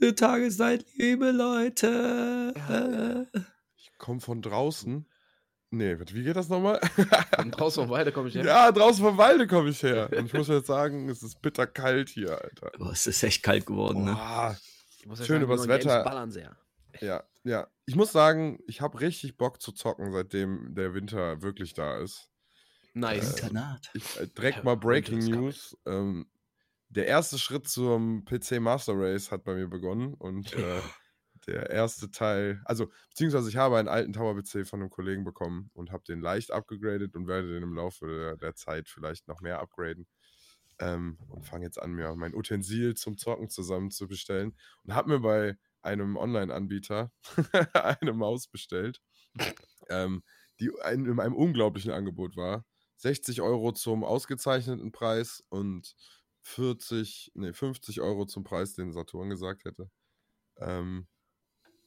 Tageszeit, liebe Leute. Ich komme von draußen. Nee, wie geht das nochmal? Von draußen vom Walde komme ich her. Ja, draußen vom Walde komme ich her. Und ich muss jetzt sagen, es ist bitterkalt hier, Alter. Boah, es ist echt kalt geworden, ne? Boah. Ich muss ja Schön sagen, übers Wetter. ballern sehr. Ja, ja. Ich muss sagen, ich habe richtig Bock zu zocken, seitdem der Winter wirklich da ist. Nice. Internat. Ich, äh, direkt Ja, mal Breaking. News. Ähm, der erste Schritt zum PC Master Race hat bei mir begonnen und äh, der erste Teil, also beziehungsweise ich habe einen alten Tower PC von einem Kollegen bekommen und habe den leicht abgegradet und werde den im Laufe der, der Zeit vielleicht noch mehr upgraden. Ähm, und fange jetzt an, mir mein Utensil zum Zocken zusammen zu bestellen und habe mir bei einem Online-Anbieter eine Maus bestellt, ähm, die ein, in einem unglaublichen Angebot war. 60 Euro zum ausgezeichneten Preis und 40, nee, 50 Euro zum Preis, den Saturn gesagt hätte. Ähm,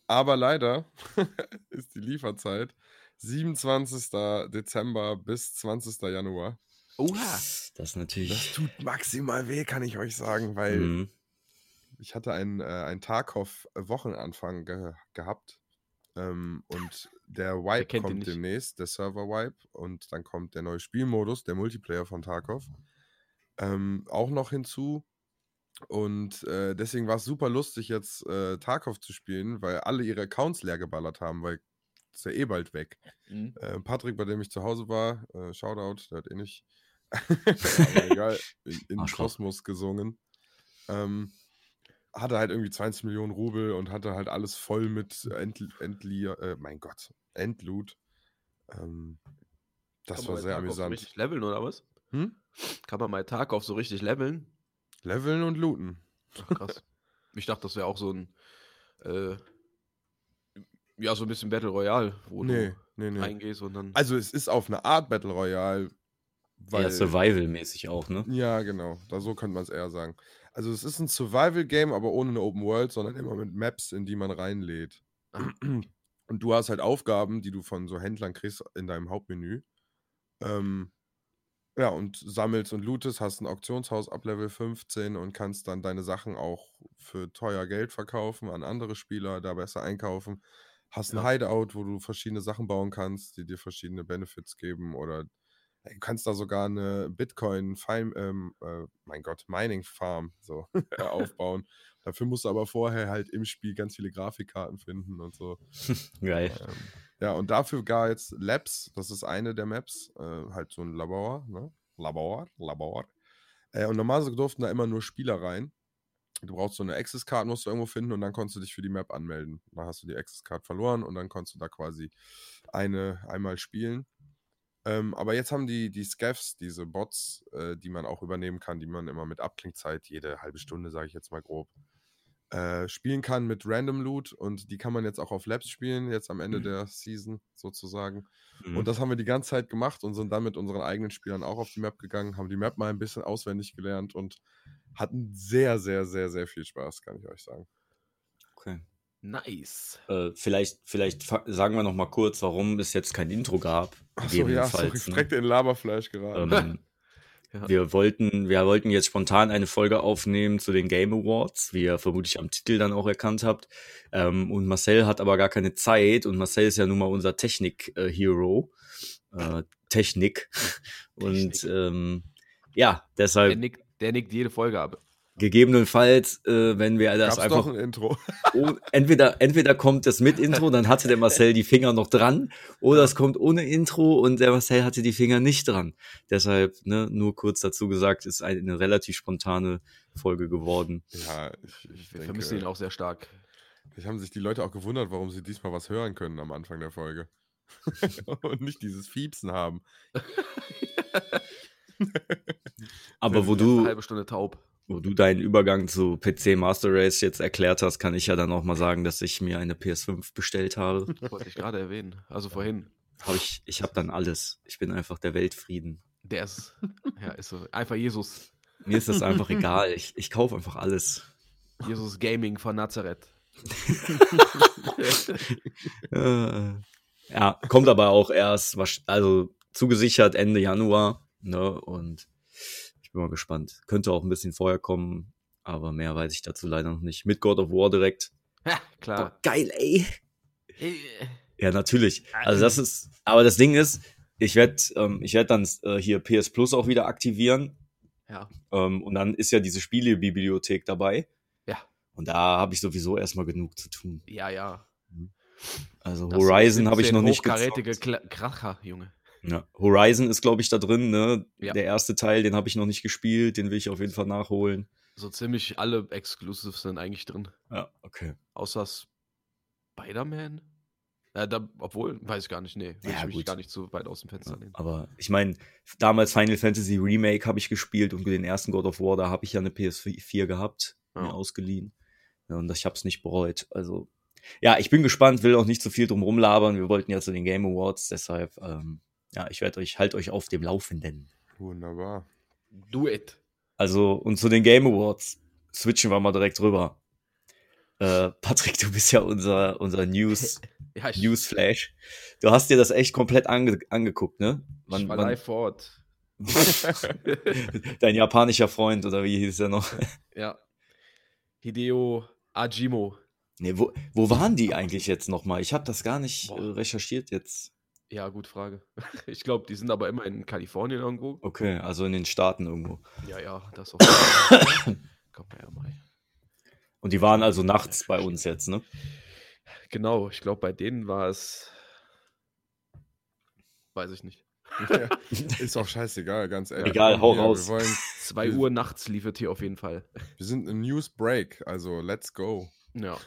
aber leider ist die Lieferzeit 27. Dezember bis 20. Januar. Oha. Das natürlich. Das tut maximal weh, kann ich euch sagen, weil Mhm. ich hatte einen, äh, einen Tarkov-Wochenanfang ge gehabt. Ähm, und der Wipe kommt demnächst, der Server-Wipe. Und dann kommt der neue Spielmodus, der Multiplayer von Tarkov. Ähm, auch noch hinzu. Und äh, deswegen war es super lustig, jetzt äh, Tarkov zu spielen, weil alle ihre Accounts leer geballert haben, weil ist ja eh bald weg. Mhm. Äh, Patrick, bei dem ich zu Hause war, äh, Shoutout, der hat eh nicht, egal, in, in. Kosmos gesungen. Ähm, hatte halt irgendwie 20 Millionen Rubel und hatte halt alles voll mit End, Endli äh, mein Gott, Endloot. Ähm, das Kann war sehr amüsant. richtig leveln oder was? Hm? Kann man mal Tag auf so richtig leveln? Leveln und looten. Ach, krass. ich dachte, das wäre auch so ein, äh, ja, so ein bisschen Battle Royale, wo Nee, nee, du nee. reingehst und dann. Also es ist auf eine Art Battle Royale, weil ja, Survival-mäßig auch, ne? Ja, genau. Da so könnte man es eher sagen. Also es ist ein Survival-Game, aber ohne eine Open World, sondern immer mit Maps, in die man reinlädt. Ah. Und du hast halt Aufgaben, die du von so Händlern kriegst in deinem Hauptmenü. Ähm, ja, und sammelst und lootest, hast ein Auktionshaus ab Level 15 und kannst dann deine Sachen auch für teuer Geld verkaufen an andere Spieler, da besser einkaufen. Hast ein Ja. Hideout, wo du verschiedene Sachen bauen kannst, die dir verschiedene Benefits geben oder Du kannst da sogar eine Bitcoin, ähm, äh, mein Gott, Mining Farm so aufbauen. Dafür musst du aber vorher halt im Spiel ganz viele Grafikkarten finden und so. Geil. Ähm, ja, und dafür gar jetzt Labs, das ist eine der Maps, äh, halt so ein Labor, ne? Labor, Labor. Äh, und normalerweise durften da immer nur Spieler rein. Du brauchst so eine Access-Card, musst du irgendwo finden und dann konntest du dich für die Map anmelden. Dann hast du die Access-Card verloren und dann konntest du da quasi eine einmal spielen. Ähm, aber jetzt haben die, die Scavs, diese Bots, äh, die man auch übernehmen kann, die man immer mit Abklingzeit, jede halbe Stunde, sage ich jetzt mal grob, äh, spielen kann mit Random Loot und die kann man jetzt auch auf Labs spielen, jetzt am Ende Mhm. der Season sozusagen. Mhm. Und das haben wir die ganze Zeit gemacht und sind dann mit unseren eigenen Spielern auch auf die Map gegangen, haben die Map mal ein bisschen auswendig gelernt und hatten sehr, sehr, sehr, sehr viel Spaß, kann ich euch sagen. okay. Nice. Äh, vielleicht, vielleicht sagen wir noch mal kurz, warum es jetzt kein Intro gab. Achso, ja, sorry, gegebenenfalls, ne? direkt in Laberfleisch geraten. Ähm, Ja. wir, wollten, wir wollten jetzt spontan eine Folge aufnehmen zu den Game Awards, wie ihr vermutlich am Titel dann auch erkannt habt. Ähm, und Marcel hat aber gar keine Zeit und Marcel ist ja nun mal unser Technik-Hero. Äh, Technik. Und Technik. ähm, ja, Der deshalb nickt, der nickt jede Folge ab. Gegebenenfalls, äh, wenn wir das Gab's einfach doch ein Intro. Oh, entweder, entweder kommt das mit Intro, dann hatte der Marcel die Finger noch dran, oder es kommt ohne Intro und der Marcel hatte die Finger nicht dran. Deshalb, ne, nur kurz dazu gesagt, ist eine relativ spontane Folge geworden. Ja, ich, ich Wir vermissen ihn denke, auch sehr stark. vielleicht haben sich die Leute auch gewundert, warum sie diesmal was hören können am Anfang der Folge. Und nicht dieses Fiepsen haben. Aber wo Eine du, halbe Stunde taub. Wo du deinen Übergang zu PC Master Race jetzt erklärt hast, kann ich ja dann auch mal sagen, dass ich mir eine PS5 bestellt habe. Wollte ich gerade erwähnen. Also vorhin. Hab ich, ich habe dann alles. Ich bin einfach der Weltfrieden. Der ist, ja, ist so. Einfach Jesus. Mir ist das einfach egal. Ich, ich kaufe einfach alles. Jesus Gaming von Nazareth. Ja, kommt aber auch erst, also zugesichert Ende Januar, ne? Und ich bin mal gespannt. Könnte auch ein bisschen vorher kommen. Aber mehr weiß ich dazu leider noch nicht. Mit God of War direkt. Ja, Boah, klar. geil, ey. Äh, Ja, natürlich. Also das ist, aber das Ding ist, ich werde ähm, ich werd dann äh, hier PS Plus auch wieder aktivieren. Ja. Ähm, und dann ist ja diese Spielebibliothek dabei. Ja. Und da habe ich sowieso erstmal genug zu tun. Ja, ja. Also Das Horizon habe ich noch nicht hochkarätige gezockt. Kla- Kracher, Junge. Ja. Horizon ist, glaube ich, da drin, ne? Ja. Der erste Teil, den habe ich noch nicht gespielt, den will ich auf jeden Fall nachholen. So ziemlich alle Exclusives sind eigentlich drin. Ja, okay. Außer Spider-Man? Ja, da, obwohl, weiß ich gar nicht, nee. Will Ja, ich mich gut. gar nicht zu weit aus dem Fenster lehnen. Aber ich meine, damals Final Fantasy Remake habe ich gespielt und den ersten God of War, da habe ich ja eine PS4 gehabt, Ja. mir ausgeliehen. Ja, und ich habe es nicht bereut. Also, ja, ich bin gespannt, will auch nicht zu viel drum rumlabern. Wir wollten ja zu den Game Awards, deshalb, ähm, ja, ich werde euch, halt euch auf dem Laufenden. Wunderbar. Do it. Also, und zu den Game Awards switchen wir mal direkt rüber. Äh, Patrick, du bist ja unser, unser News, Ja, ich, Newsflash. Du hast dir das echt komplett ange angeguckt, ne? ich war live vor Ort. Dein japanischer Freund, oder wie hieß er noch? Ja. Hideo Ajimo. Nee, wo, wo waren die eigentlich jetzt nochmal? Ich habe das gar nicht Boah. äh, recherchiert jetzt. Ja, gut Frage. Ich glaube, die sind aber immer in Kalifornien irgendwo. Okay, also in den Staaten irgendwo. Ja, ja, das auch. Komm mal her, mal. Und die waren also nachts bei uns jetzt, ne? Genau, ich glaube, bei denen war es. Weiß ich nicht. Ja, ist auch scheißegal, ganz ehrlich. Egal, hau Ja, raus. Wir, wollen, 2 Wir- Uhr nachts liefert hier auf jeden Fall. wir sind in News Break, also let's go. Ja.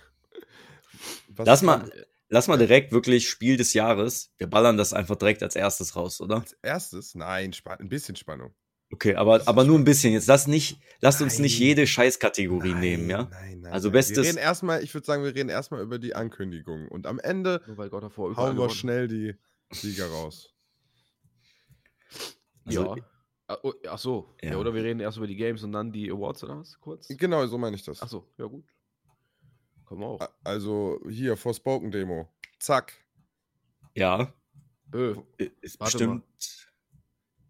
Was Lass mal, lass mal direkt wirklich Spiel des Jahres. Wir ballern das einfach direkt als erstes raus, oder? Als erstes? Nein, ein bisschen Spannung. Okay, aber, aber nur ein bisschen. Jetzt lass nicht, lasst uns nicht jede Scheißkategorie Nein, nehmen, ja? Nein, nein. Also nein. bestes- Wir reden erstmal, ich würde sagen, wir reden erstmal über die Ankündigung. Und am Ende überall hauen wir schnell die Sieger raus. Also, ja. Ah, oh, Ach so. Ja. Ja. oder wir reden erst über die Games und dann die Awards oder was? Kurz? Genau, so meine ich das. Ach so, ja gut. Wir auch. Also hier, Forspoken Demo. Zack. Ja, Äh, ist bestimmt.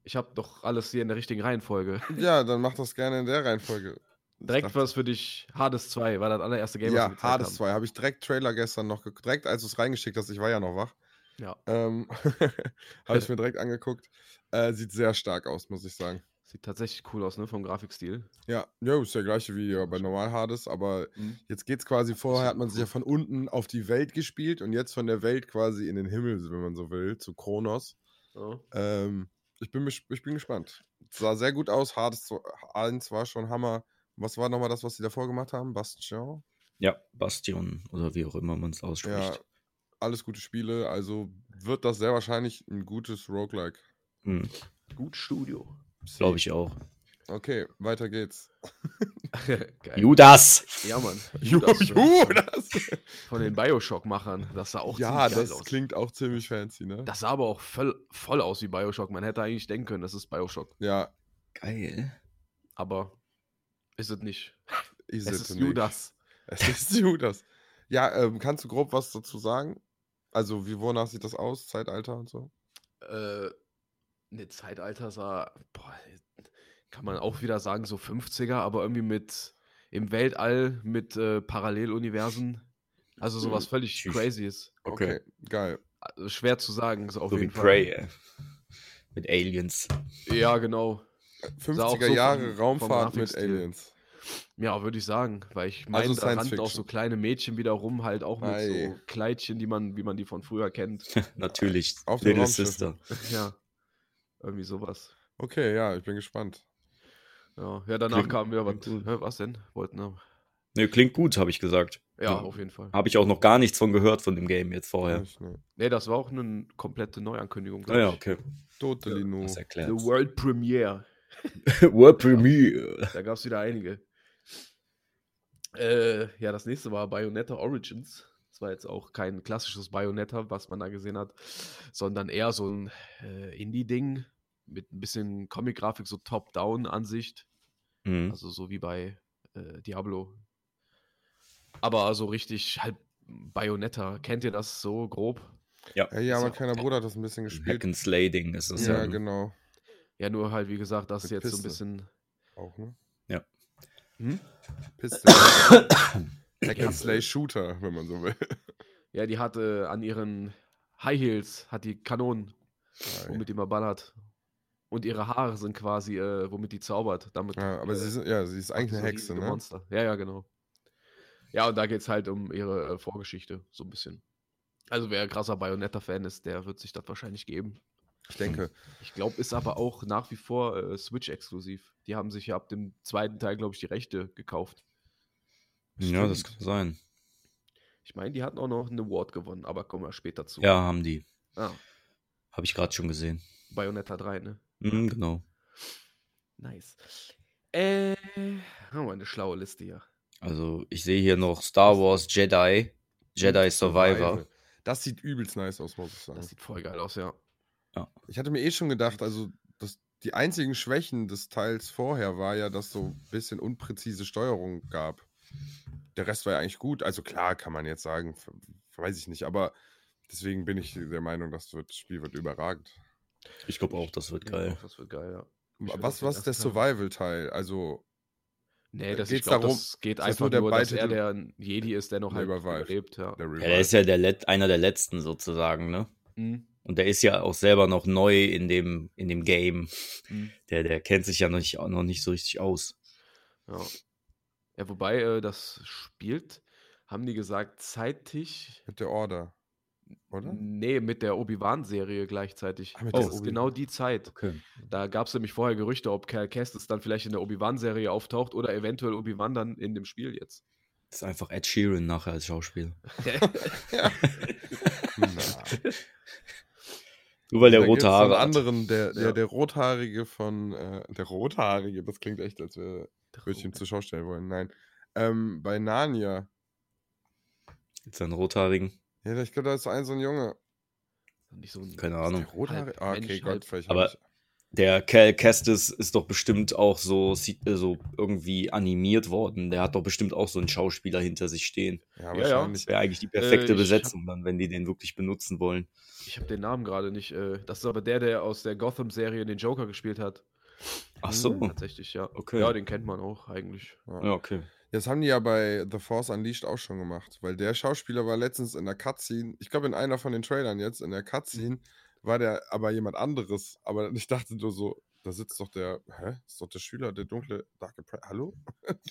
ich habe doch alles hier in der richtigen Reihenfolge. Ja, dann mach das gerne in der Reihenfolge. Direkt was für dich. Hades 2 war das allererste Game, was wir Ja, gezeigt Hades haben. 2. Habe ich direkt Trailer gestern noch, ge- direkt als du es reingeschickt hast, ich war ja noch wach, Ja, ähm, habe ich mir direkt angeguckt. Äh, sieht sehr stark aus, muss ich sagen. Sieht tatsächlich cool aus, ne, vom Grafikstil. Ja, jo, ist der gleiche wie ja bei normal Hades, aber Mhm. jetzt geht's quasi, vorher hat man sich ja von unten auf die Welt gespielt und jetzt von der Welt quasi in den Himmel, wenn man so will, zu Kronos. Ja. Ähm, ich, bin, ich bin gespannt. Sah sehr gut aus, Hades 1 war schon Hammer. Was war nochmal das, was sie davor gemacht haben? Bastion? Ja, Bastion oder wie auch immer man es Ja, ausspricht. alles gute Spiele, also wird das sehr wahrscheinlich ein gutes Roguelike. Hm, Gut Studio. Glaube ich auch. Okay, weiter geht's. Geil. Judas! Ja, Mann. Ju, Judas, ju, äh, das. Von den Bioshock-Machern. Das sah auch Ja, ziemlich geil das klingt auch ziemlich fancy, ne? Das sah aber auch voll, voll aus wie Bioshock. Man hätte eigentlich denken können, das ist Bioshock. Ja, Geil. Aber ist es nicht. ist Es es ist nicht. Judas. Es ist Judas. Ja, ähm, kannst du grob was dazu sagen? Also, wie wonach sieht das aus? Zeitalter und so? Äh, ne, Zeitalter sah, boah, kann man auch wieder sagen, so 50er, aber irgendwie mit im Weltall mit äh, Paralleluniversen. Also sowas völlig Tschüss. crazy ist. Okay. geil. Also schwer zu sagen, so auf So wie jeden Fall. Prey, ey. Mit Aliens. Ja, genau. Sah auch 50er so Jahre vom- Raumfahrt vom mit. Aliens. Ja, würde ich sagen, weil ich meine, Also da rannten auch so kleine Mädchen wieder rum, halt auch mit Ei. so Kleidchen, die man, wie man die von früher kennt. Natürlich. Auf Little. Sister. ja, irgendwie sowas. Okay, ja, ich bin gespannt. Ja, ja danach Klingt- kamen wir, was, was denn? Wollten wir. Ne, klingt gut, habe ich gesagt. Ja, Ja. auf jeden Fall. Habe ich auch noch gar nichts von gehört von dem Game jetzt vorher. Ne. Nee, das war auch eine komplette Neuankündigung. Ah ja, okay. Totally no. Das The erklärt. World Premiere. World Premiere. Da gab es wieder einige. Äh, ja, das nächste war Bayonetta Origins. Das war jetzt auch kein klassisches Bayonetta, was man da gesehen hat, sondern eher so ein äh, Indie-Ding mit ein bisschen Comic-Grafik, so Top-Down-Ansicht. Mhm. Also so wie bei äh, Diablo. Aber also richtig halt Bayonetta. Kennt ihr das so grob? Ja. Ja, ja, Ist mein ja kleiner Bruder hat das ein bisschen gespielt. Hack and Slay Ding ist es Ja, ja. genau. Ja, nur halt, wie gesagt, das Mit jetzt so ein Piste. bisschen. Auch, ne? Hm? Pistol. Hack and Slay Shooter, wenn man so will. Ja, die hatte an ihren High Heels, hat die Kanonen, womit die mal ballert. Und ihre Haare sind quasi, äh, womit die zaubert. Damit, Ja, aber äh, sie ist, ja, sie ist eigentlich eine Hexe, ne? Monster. Ja, ja, genau. Ja, und da geht es halt um ihre äh, Vorgeschichte, so ein bisschen. Also wer ein krasser Bayonetta-Fan ist, der wird sich das wahrscheinlich geben. Ich denke. Ich glaube, ist aber auch nach wie vor äh, Switch-exklusiv. Die haben sich ja ab dem zweiten Teil, glaube ich, die Rechte gekauft. Ja, das kann Stimmt. sein. Ich meine, die hatten auch noch einen Award gewonnen, aber kommen wir später zu. Ja, haben die. Ah, Habe ich gerade schon gesehen. Bayonetta 3, ne? Mhm, genau. Nice. Äh, haben wir eine schlaue Liste hier. Also, ich sehe hier noch Star Wars Jedi. Jedi Survivor. Das sieht übelst nice aus, muss ich sagen. Das sieht voll geil aus, ja. Ich hatte mir eh schon gedacht, also das, die einzigen Schwächen des Teils vorher war ja, dass so ein bisschen unpräzise Steuerung gab. Der Rest war ja eigentlich gut. Also klar kann man jetzt sagen, weiß ich nicht, aber deswegen bin ich der Meinung, das wird, Spiel wird überragend. Ich glaube auch, das wird geil. Ja, das wird geil, ja. Ich Was, was ist der. Survival-Teil? Also, Nee, das, Geht's ich darum- das geht einfach nur der nur, dass er der Jedi ist, der noch halt überlebt, ja. der Ja, der ist ja der Let einer der letzten sozusagen, ne? Mhm. Und der ist ja auch selber noch neu in dem, in dem Game. Mhm. Der, der kennt sich ja noch nicht, noch nicht so richtig aus. Ja. ja, wobei äh, das spielt, haben die gesagt, zeitig. Mit der Order. Oder? Nee, mit der Obi-Wan-Serie gleichzeitig. Ah, das der ist Obi- genau die Zeit. Okay. Da gab es nämlich vorher Gerüchte, ob Cal Kestis dann vielleicht in der Obi-Wan-Serie auftaucht oder eventuell Obi-Wan dann in dem Spiel jetzt. Das ist einfach Ed Sheeran nachher als Schauspieler. Na. Nur weil der Da rote einen Haare anderen, der, der, Ja. der Rothaarige von, äh, der Rothaarige, das klingt echt, als wäre, würde ich ihm Oh, zur Schau stellen wollen. Nein. Ähm, bei Narnia. Jetzt einen rothaarigen. Ja, ich glaube, da ist ein so ein Junge. Nicht so ein, Keine Ist Ahnung. der Rothaarige? Halb Ah, okay, Mensch, Gott, vielleicht. Aber- hab ich- Der Cal Kestis ist doch bestimmt auch so, sieht, äh, so irgendwie animiert worden. Der hat doch bestimmt auch so einen Schauspieler hinter sich stehen. Ja, ja. wahrscheinlich. Das wäre eigentlich die perfekte Äh, Besetzung dann, wenn die den wirklich benutzen wollen. Ich habe den Namen gerade nicht. Äh, das ist aber der, der aus der Gotham-Serie den Joker gespielt hat. Ach so. Tatsächlich, ja. Okay. Ja, den kennt man auch eigentlich. Ja, okay. Das haben die ja bei The Force Unleashed auch schon gemacht, weil der Schauspieler war letztens in der Cutscene, ich glaube in einer von den Trailern jetzt, in der Cutscene war der aber jemand anderes, aber ich dachte nur so, da sitzt doch der, hä, ist doch der Schüler, der dunkle Dark Apprentice, hallo?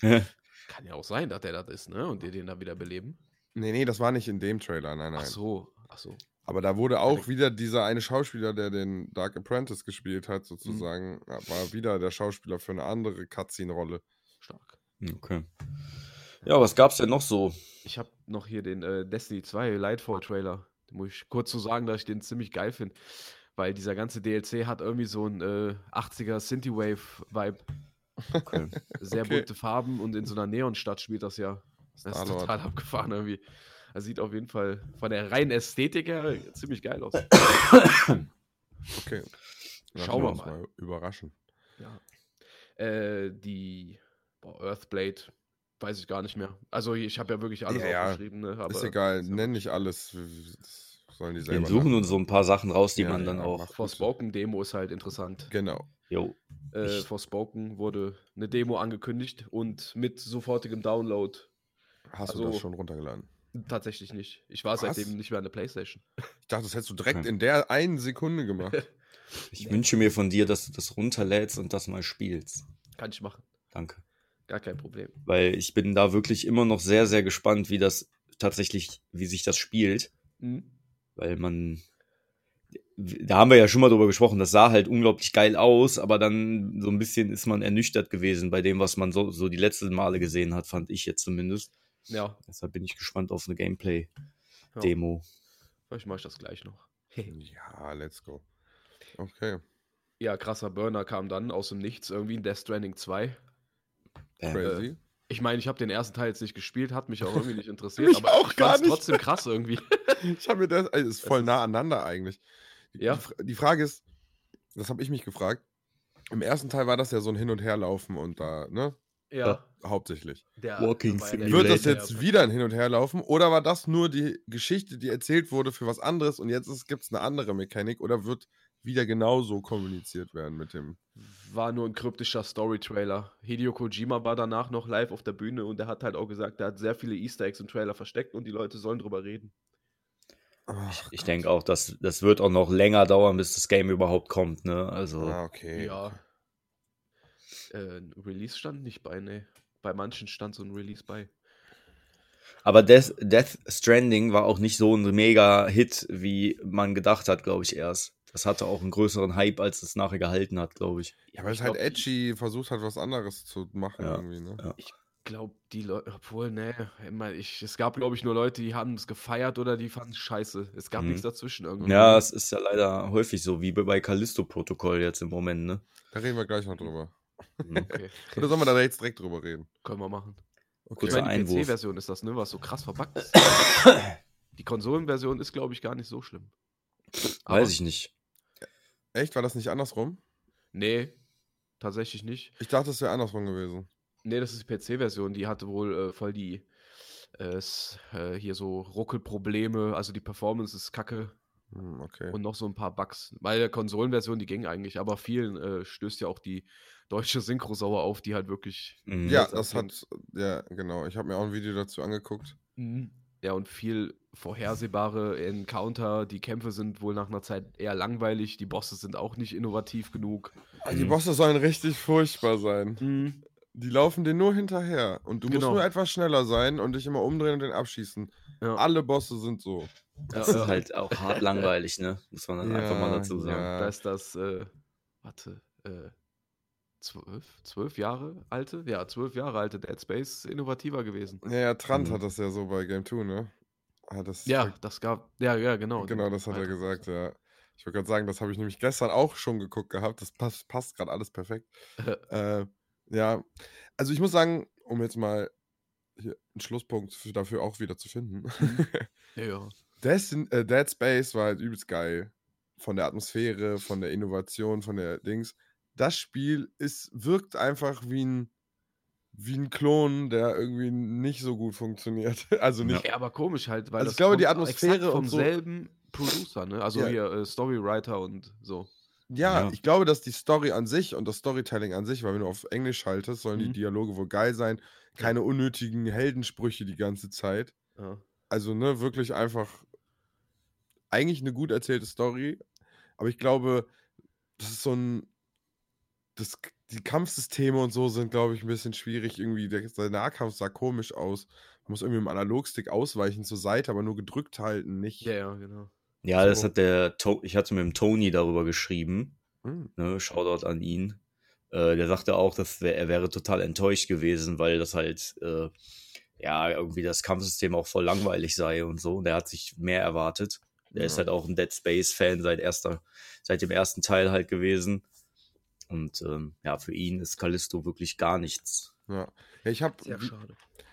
Kann ja auch sein, dass der das ist, ne? Und die den da wieder beleben. Nee, nee, das war nicht in dem Trailer, nein, nein. Ach so, ach so. Aber da wurde auch wieder dieser eine Schauspieler, der den Dark Apprentice gespielt hat, sozusagen, ja, war wieder der Schauspieler für eine andere Cutscene-Rolle. Stark. Okay. Ja, was gab's denn noch so? Ich habe noch hier den äh, Destiny 2 Lightfall-Trailer. Den muss ich kurz so sagen, dass ich den ziemlich geil finde. Weil dieser ganze DLC hat irgendwie so einen äh, 80er Synthwave-Vibe. Okay. Sehr Okay. bunte Farben und in so einer Neonstadt spielt das ja. Das ist total abgefahren irgendwie. Das sieht auf jeden Fall von der reinen Ästhetik her ziemlich geil aus. Okay. Lassen Schauen wir uns mal. Überraschen. Ja. Äh, die boah, Earthblade, weiß ich gar nicht mehr. Also ich habe ja wirklich alles Ja, aufgeschrieben. Ne? Aber ist egal, ist ja nenn nicht alles. Das sollen die Wir selber suchen machen. uns so ein paar Sachen raus, die Ja, man dann ja, auch. Forspoken-Demo ist halt interessant. Genau. Jo. Äh, Forspoken wurde eine Demo angekündigt und mit sofortigem Download Hast du Also- das schon runtergeladen? tatsächlich nicht. Ich war Was? seitdem nicht mehr an der Playstation. Ich dachte, das hättest du direkt in der einen Sekunde gemacht. Ich wünsche mir von dir, dass du das runterlädst und das mal spielst. Kann ich machen. Danke. Gar kein Problem. Weil ich bin da wirklich immer noch sehr, sehr gespannt, wie das tatsächlich, wie sich das spielt. Mhm. Weil man. Da haben wir ja schon mal drüber gesprochen, das sah halt unglaublich geil aus, aber dann so ein bisschen ist man ernüchtert gewesen bei dem, was man so, so die letzten Male gesehen hat, fand ich jetzt zumindest. Ja, Deshalb bin ich gespannt auf eine ja. Gameplay-Demo. Vielleicht mache ich das gleich noch. ja, let's go. Okay. Ja, krasser Burner kam dann aus dem Nichts irgendwie in Death Stranding 2. Bam. Crazy. Ich meine, ich habe den ersten Teil jetzt nicht gespielt, hat mich auch irgendwie nicht interessiert, Mich aber auch ich gar nicht. trotzdem krass irgendwie. Ich habe mir das, also ist voll nah aneinander eigentlich. Die, Ja. die, die Frage ist, das habe ich mich gefragt. Im ersten Teil war das ja so ein Hin- und Herlaufen und da, ne? Ja. Hauptsächlich. Der, Walking Simulator. Wird das jetzt wieder ein Hin- und Herlaufen oder war das nur die Geschichte, die erzählt wurde für was anderes und jetzt gibt es eine andere Mechanik oder wird wieder genauso kommuniziert werden mit dem. War nur ein kryptischer Story-Trailer. Hideo Kojima war danach noch live auf der Bühne und er hat halt auch gesagt, er hat sehr viele Easter Eggs im Trailer versteckt und die Leute sollen drüber reden. ich ich denke auch, dass das wird auch noch länger dauern, bis das Game überhaupt kommt, ne? Also. Ah, okay. Ja. Äh, ein Release stand nicht bei, ne. Bei manchen stand so ein Release bei. Aber Death, Death Stranding war auch nicht so ein mega Hit, wie man gedacht hat, glaube ich, erst. Das hatte auch einen größeren Hype, als es nachher gehalten hat, glaube ich. Ja, weil es ich halt glaub, edgy versucht hat, was anderes zu machen Ja, irgendwie, ne? ja. Ich glaube, die Leute, obwohl, ne, immer, ich, es gab, glaube ich, nur Leute, die haben es gefeiert oder die fanden es scheiße. Es gab Mhm. nichts dazwischen irgendwie. Ja, es ist ja leider häufig so, wie bei Callisto-Protokoll jetzt im Moment, ne? Da reden wir gleich noch drüber. Mhm. Okay, Oder sollen wir da jetzt direkt drüber reden? können wir machen. Okay. Ich Kurzer meine, die. PC-Version ist das, ne, was so krass verbuggt ist. die Konsolenversion ist, glaube ich, gar nicht so schlimm. Aber- Weiß ich nicht. Echt? War das nicht andersrum? Nee, tatsächlich nicht. Ich dachte, es wäre andersrum gewesen. Nee, das ist die PC-Version, die hatte wohl äh, voll die äh, äh, hier so Ruckelprobleme, also die Performance ist kacke Hm, okay. und noch so ein paar Bugs. Bei der Konsolenversion, die ging eigentlich, aber vielen äh, stößt ja auch die deutsche Synchro sauer auf, die halt wirklich. Mhm. ja, das hat, ja, genau. Ich habe mir auch ein Video dazu angeguckt. Ja, und viel vorhersehbare Encounter. Die Kämpfe sind wohl nach einer Zeit eher langweilig. Die Bosse sind auch nicht innovativ genug. Ah, Die Mhm. Bosse sollen richtig furchtbar sein. Die laufen dir nur hinterher. Und du musst Genau. nur etwas schneller sein und dich immer umdrehen und den abschießen. Ja. Alle Bosse sind so. Das Ja, ist halt auch hart langweilig, ne? Muss man dann einfach mal dazu sagen. ja. Da ist das, äh, warte, äh, zwölf, zwölf Jahre alte? Ja, zwölf Jahre alte Dead Space innovativer gewesen. Ja, ja, Trant Mhm. hat das ja so bei Game 2, ne? Ah, das Ja, das gab, ja, ja, genau. Genau, das hat er gesagt, ja. Ich wollte gerade sagen, das habe ich nämlich gestern auch schon geguckt gehabt. Das passt, passt gerade alles perfekt. äh, ja, also ich muss sagen, um jetzt mal hier einen Schlusspunkt für, dafür auch wieder zu finden. Ja, ja. Destin, äh, Dead Space war halt übelst geil. Von der Atmosphäre, von der Innovation, von der Dings. Das Spiel ist, wirkt einfach wie ein, wie ein Klon, der irgendwie nicht so gut funktioniert. Also nicht. Ja, aber komisch halt, weil Also das ich glaube, die Atmosphäre exakt vom und so- selben Producer, ne? Also Ja. hier äh, Storywriter und so. Ja, Ja. ich glaube, dass die Story an sich und das Storytelling an sich, weil wenn du auf Englisch schaltest, sollen die Mhm. Dialoge wohl geil sein. Keine unnötigen Heldensprüche die ganze Zeit. Ja. Also, ne, wirklich einfach eigentlich eine gut erzählte Story. Aber ich glaube, das ist so ein. Das, die Kampfsysteme und so sind, glaube ich, ein bisschen schwierig. Irgendwie, der, der Nahkampf sah komisch aus. Man muss irgendwie mit dem Analogstick ausweichen zur Seite, aber nur gedrückt halten, nicht. ja, ja, genau. Ja, das So. hat der, to ich hatte mit dem Tony darüber geschrieben, Hm. ne, Shoutout an ihn. Äh, der sagte auch, dass wär, er wäre total enttäuscht gewesen, weil das halt, äh, ja, irgendwie das Kampfsystem auch voll langweilig sei und so. Und der hat sich mehr erwartet. Der ist Ja. halt auch ein Dead Space-Fan seit erster, seit dem ersten Teil halt gewesen. Und ähm, ja, für ihn ist Callisto wirklich gar nichts. Ja. ja, ich habe.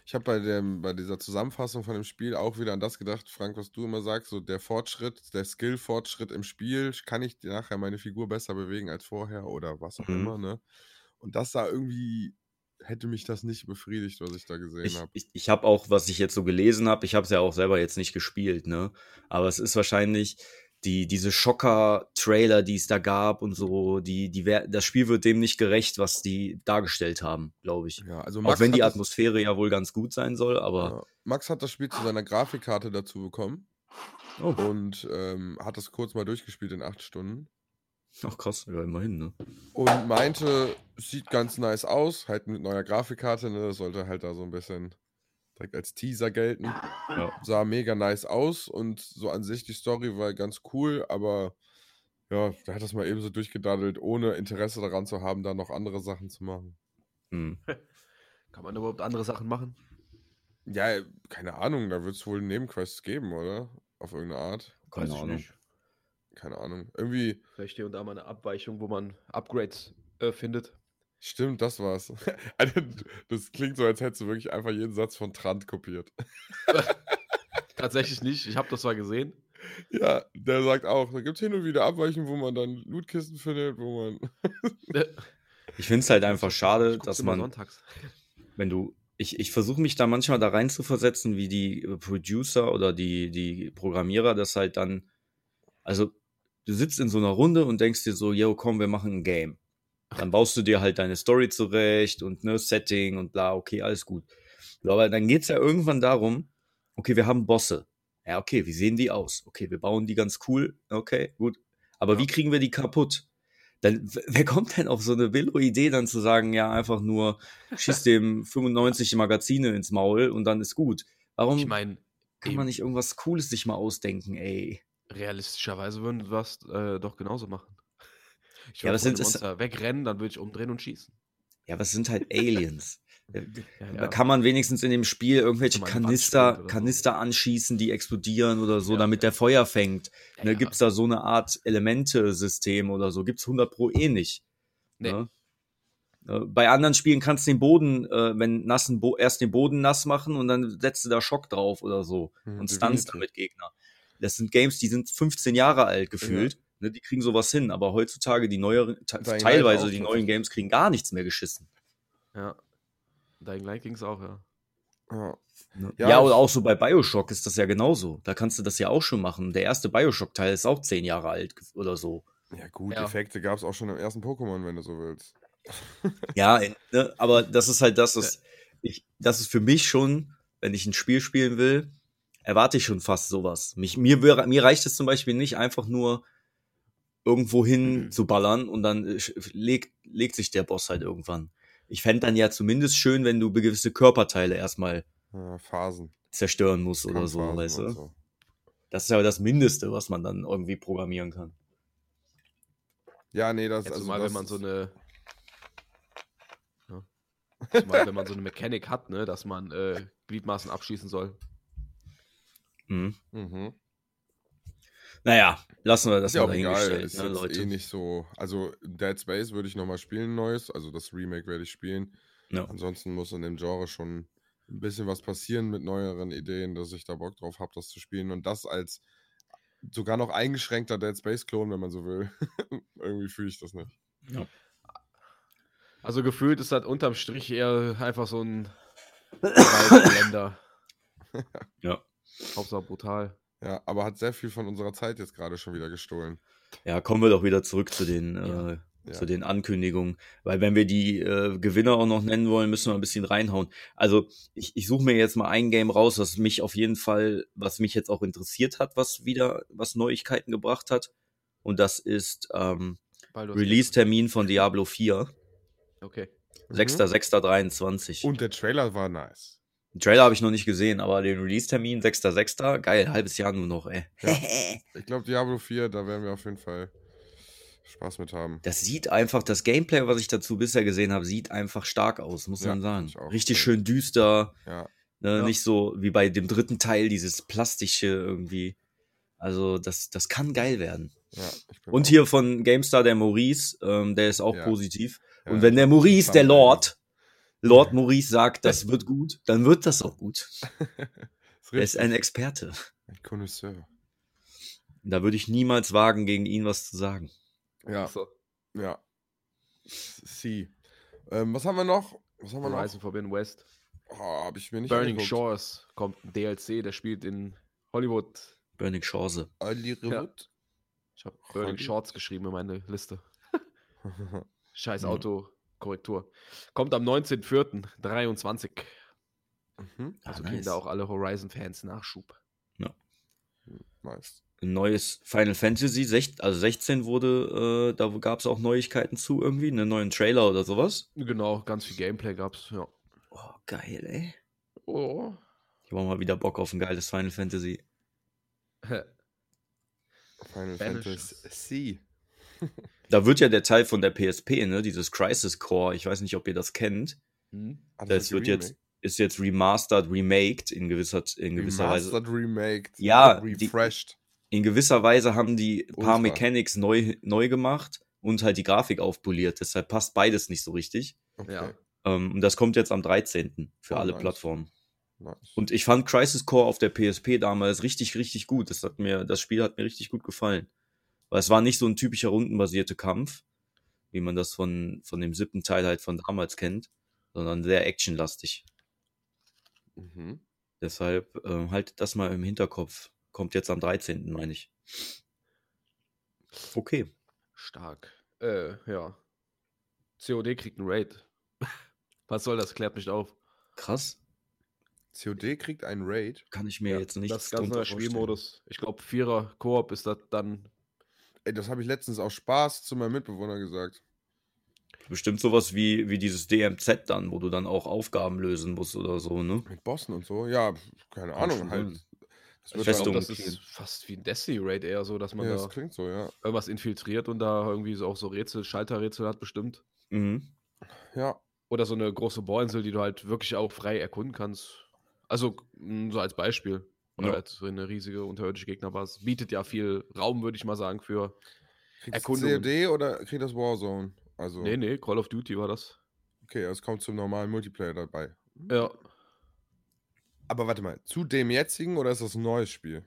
Ich habe bei, dem- bei dieser Zusammenfassung von dem Spiel auch wieder an das gedacht, Frank, was du immer sagst, so der Fortschritt, der Skill-Fortschritt im Spiel, kann ich nachher meine Figur besser bewegen als vorher oder was auch Mhm. immer, ne? Und das da irgendwie hätte mich das nicht befriedigt, was ich da gesehen Ich, habe. ich, ich habe auch, was ich jetzt so gelesen habe, ich habe es ja auch selber jetzt nicht gespielt, ne? Aber es ist wahrscheinlich die, diese Schocker-Trailer, die es da gab und so, die, die das Spiel wird dem nicht gerecht, was die dargestellt haben, glaube ich. Ja, also auch wenn die hat das- Atmosphäre ja wohl ganz gut sein soll, aber ja, Max hat das Spiel zu seiner Grafikkarte dazu bekommen oh, und ähm, hat das kurz mal durchgespielt in acht Stunden. ach krass, ja, immerhin, ne? Und meinte, sieht ganz nice aus, halt mit neuer Grafikkarte, ne? Das sollte halt da so ein bisschen direkt als Teaser gelten. Ja. Sah mega nice aus und so an sich die Story war ganz cool, aber ja, der hat das mal eben so durchgedaddelt, ohne Interesse daran zu haben, da noch andere Sachen zu machen. Hm. Kann man überhaupt andere Sachen machen? Ja, keine Ahnung, da wird es wohl Nebenquests geben, oder? Auf irgendeine Art. Keine Weiß ich Ahnung. nicht. Keine Ahnung. Irgendwie, Vielleicht hier und da mal eine Abweichung, wo man Upgrades äh, findet. Stimmt, das war's. Also, das klingt so, als hättest du wirklich einfach jeden Satz von Trant kopiert. Tatsächlich nicht. Ich habe das zwar gesehen. Ja, der sagt auch, da gibt es hin und wieder Abweichen, wo man dann Lootkisten findet, wo man. Ich finde es halt einfach schade, dass man, sonntags. wenn du, ich, ich versuche mich da manchmal da rein zu versetzen, wie die Producer oder die, die Programmierer das halt dann, also du sitzt in so einer Runde und denkst dir so, yo, komm, wir machen ein Game. Dann baust du dir halt deine Story zurecht und ne, Setting und bla, okay, alles gut. Aber dann geht's ja irgendwann darum, okay, wir haben Bosse. Ja, okay, wie sehen die aus? Okay, wir bauen die ganz cool. Okay, gut. Aber Ja. wie kriegen wir die kaputt? Dann, wer kommt denn auf so eine Billo-Idee, dann zu sagen, ja, einfach nur schieß dem 95 Magazine ins Maul und dann ist gut. Warum Ich meine, kann man nicht irgendwas Cooles sich mal ausdenken, ey? realistischerweise würden wir es äh, doch genauso machen. Ich Ja, würde aber vor sind es- Monster wegrennen, dann würde ich umdrehen und schießen. Ja, was sind halt Aliens? Ja, Da kann man wenigstens in dem Spiel irgendwelche Kanister, oder so. Kanister anschießen, die explodieren oder so, Ja, damit ja. der Feuer fängt. Ja, Ne, ja. Gibt's da so eine Art Elemente-System oder so? Gibt's 100 pro eh nicht. Nee. Ne? Äh, Bei anderen Spielen kannst du den Boden, äh, wenn nassen Bo erst den Boden nass machen und dann setzt du da Schock drauf oder so Mhm, und stunst damit Gegner. Das sind Games, die sind 15 Jahre alt gefühlt. Ne, die kriegen sowas hin, aber heutzutage die neueren, teilweise die neuen. Games kriegen gar nichts mehr geschissen. Ja. Dying Light ging es auch, ja. Ja. Ne? Ja, Ja, oder auch so bei Bioshock ist das ja genauso. Da kannst du das ja auch schon machen. Der erste Bioshock-Teil ist auch 10 Jahre alt oder so. ja, gut, Ja. Effekte gab es auch schon im ersten Pokémon, wenn du so willst. Ja, in- ne, aber das ist halt das, was ich, das ist für mich schon, wenn ich ein Spiel spielen will, erwarte ich schon fast sowas. Mich, mir, mir reicht es zum Beispiel nicht, einfach nur irgendwo hin Mhm. zu ballern und dann äh, legt, legt sich der Boss halt irgendwann. Ich fände dann ja zumindest schön, wenn du gewisse Körperteile erstmal Ja, Phasen. zerstören musst oder so, weißt du? so. Das ist ja das Mindeste, was man dann irgendwie programmieren kann. Ja, nee, das Ja, also zumal das wenn man so ist- eine. Ja. Zumal wenn man so eine Mechanik hat, ne, dass man äh, Gliedmaßen abschießen soll. Mhm. Mhm. Naja, lassen wir das ist ja mal auch egal, dahingestellt, ist ne, jetzt Leute. eh nicht so. Also Dead Space würde ich nochmal spielen, neues. Also das Remake werde ich spielen. Ja. Ansonsten muss in dem Genre schon ein bisschen was passieren mit neueren Ideen, dass ich da Bock drauf habe, das zu spielen. Und das als sogar noch eingeschränkter Dead Space-Klon, wenn man so will. Irgendwie fühle ich das nicht. Also gefühlt ist das unterm Strich eher einfach so ein Blender. Ja. Hauptsache brutal. Ja, aber hat sehr viel von unserer Zeit jetzt gerade schon wieder gestohlen. Ja, kommen wir doch wieder zurück zu den, Ja. äh, Ja. zu den Ankündigungen. Weil wenn wir die äh, Gewinner auch noch nennen wollen, müssen wir ein bisschen reinhauen. Also ich, ich suche mir jetzt mal ein Game raus, was mich auf jeden Fall, was mich jetzt auch interessiert hat, was wieder, was Neuigkeiten gebracht hat. Und das ist ähm. Release-Termin von Diablo 4. Okay. Mhm. 6.6.23. Und der Trailer war nice. Den Trailer habe ich noch nicht gesehen, aber den Release-Termin 6.6. Geil, halbes Jahr nur noch, ey. Ja. Ich glaube, Diablo 4, da werden wir auf jeden Fall Spaß mit haben. Das sieht einfach, das Gameplay, was ich dazu bisher gesehen habe, sieht einfach stark aus, muss Ja, man sagen. Richtig schön düster, Ja. ne? Ja. nicht so wie bei dem dritten Teil, dieses plastische irgendwie. Also das, das kann geil werden. ja ich bin Und auch- hier von GameStar der Maurice, ähm, der ist auch Ja. positiv. ja, Und wenn der Maurice, der Lord, Lord Maurice sagt, das wird gut, dann wird das auch gut. Ist Er ist ein Experte. ein Connoisseur. Da würde ich niemals wagen, gegen ihn was zu sagen. Ja, So. ja. Sie. Ähm, was haben wir noch? Was haben wir noch? Horizon Forbidden West. Oh, habe ich mir nicht Burning angeguckt. Shores kommt ein DLC, der spielt in Hollywood. Burning Chance. Hollywood. Ich habe Burning Shorts geschrieben in meine Liste. Scheiß Ja. Autokorrektur. Kommt am 19.04.23. mhm. Ah, Also kriegen nice. da auch alle Horizon-Fans Nachschub. Nice. Ein neues Final Fantasy, sech- also 16 wurde, äh, da gab es auch Neuigkeiten zu irgendwie, einen neuen Trailer oder sowas. Genau, ganz viel Gameplay gab's, ja. Oh, geil, ey. Oh. Ich habe mal wieder Bock auf ein geiles Final Fantasy. Final. Fantasy. Da wird ja der Teil von der PSP, ne, dieses Crisis Core, ich weiß nicht, ob ihr das kennt. Hm? Ah, Das wird jetzt, ist jetzt remastered, remaked in gewisser, in gewisser Weise. Remastered, remaked, Ja, die- refreshed. In gewisser Weise haben die ein paar Ultra. Mechanics neu, neu gemacht und halt die Grafik aufpoliert. Deshalb passt beides nicht so richtig. Okay. Ja. Ähm, und das kommt jetzt am 13. für Oh, alle nice. Plattformen. Nice. Und ich fand Crisis Core auf der PSP damals richtig, richtig gut. Das hat mir, das Spiel hat mir richtig gut gefallen. Weil es war nicht so ein typischer rundenbasierter Kampf, wie man das von, von dem siebten Teil halt von damals kennt, sondern sehr actionlastig. mhm. Deshalb ähm, haltet das mal im Hinterkopf. Kommt jetzt am 13., meine ich. Okay. Stark. Äh, ja. COD kriegt einen Raid. Was soll das? Klärt mich auf. Krass. COD kriegt einen Raid. Kann ich mir Ja, jetzt nicht das ist ganz neuer Spielmodus. Ich glaube, Vierer Koop ist das dann. Ey, das habe ich letztens aus Spaß zu meinem Mitbewohner gesagt. Bestimmt sowas wie, wie dieses DMZ dann, wo du dann auch Aufgaben lösen musst oder so, ne? Mit Bossen und so. Ja, keine Kann Ahnung, halt. sein. Das wird Festung. halt, das ist fast wie ein Destiny-Raid eher so, dass man ja, da das klingt so, ja. irgendwas infiltriert und da irgendwie so auch so Rätsel, Schalterrätsel hat bestimmt. Mhm. Ja, Oder so eine große Bohrinsel, die du halt wirklich auch frei erkunden kannst. Also, so als Beispiel. Oder Ja. so eine riesige unterirdische Gegnerbasis. Bietet ja viel Raum, würde ich mal sagen, für. kriegt Erkundungen. COD oder kriegt das Warzone? Also, Nee, nee, Call of Duty war das. okay, es kommt zum normalen Multiplayer dabei. Ja. Aber warte mal, zu dem jetzigen oder ist das ein neues Spiel?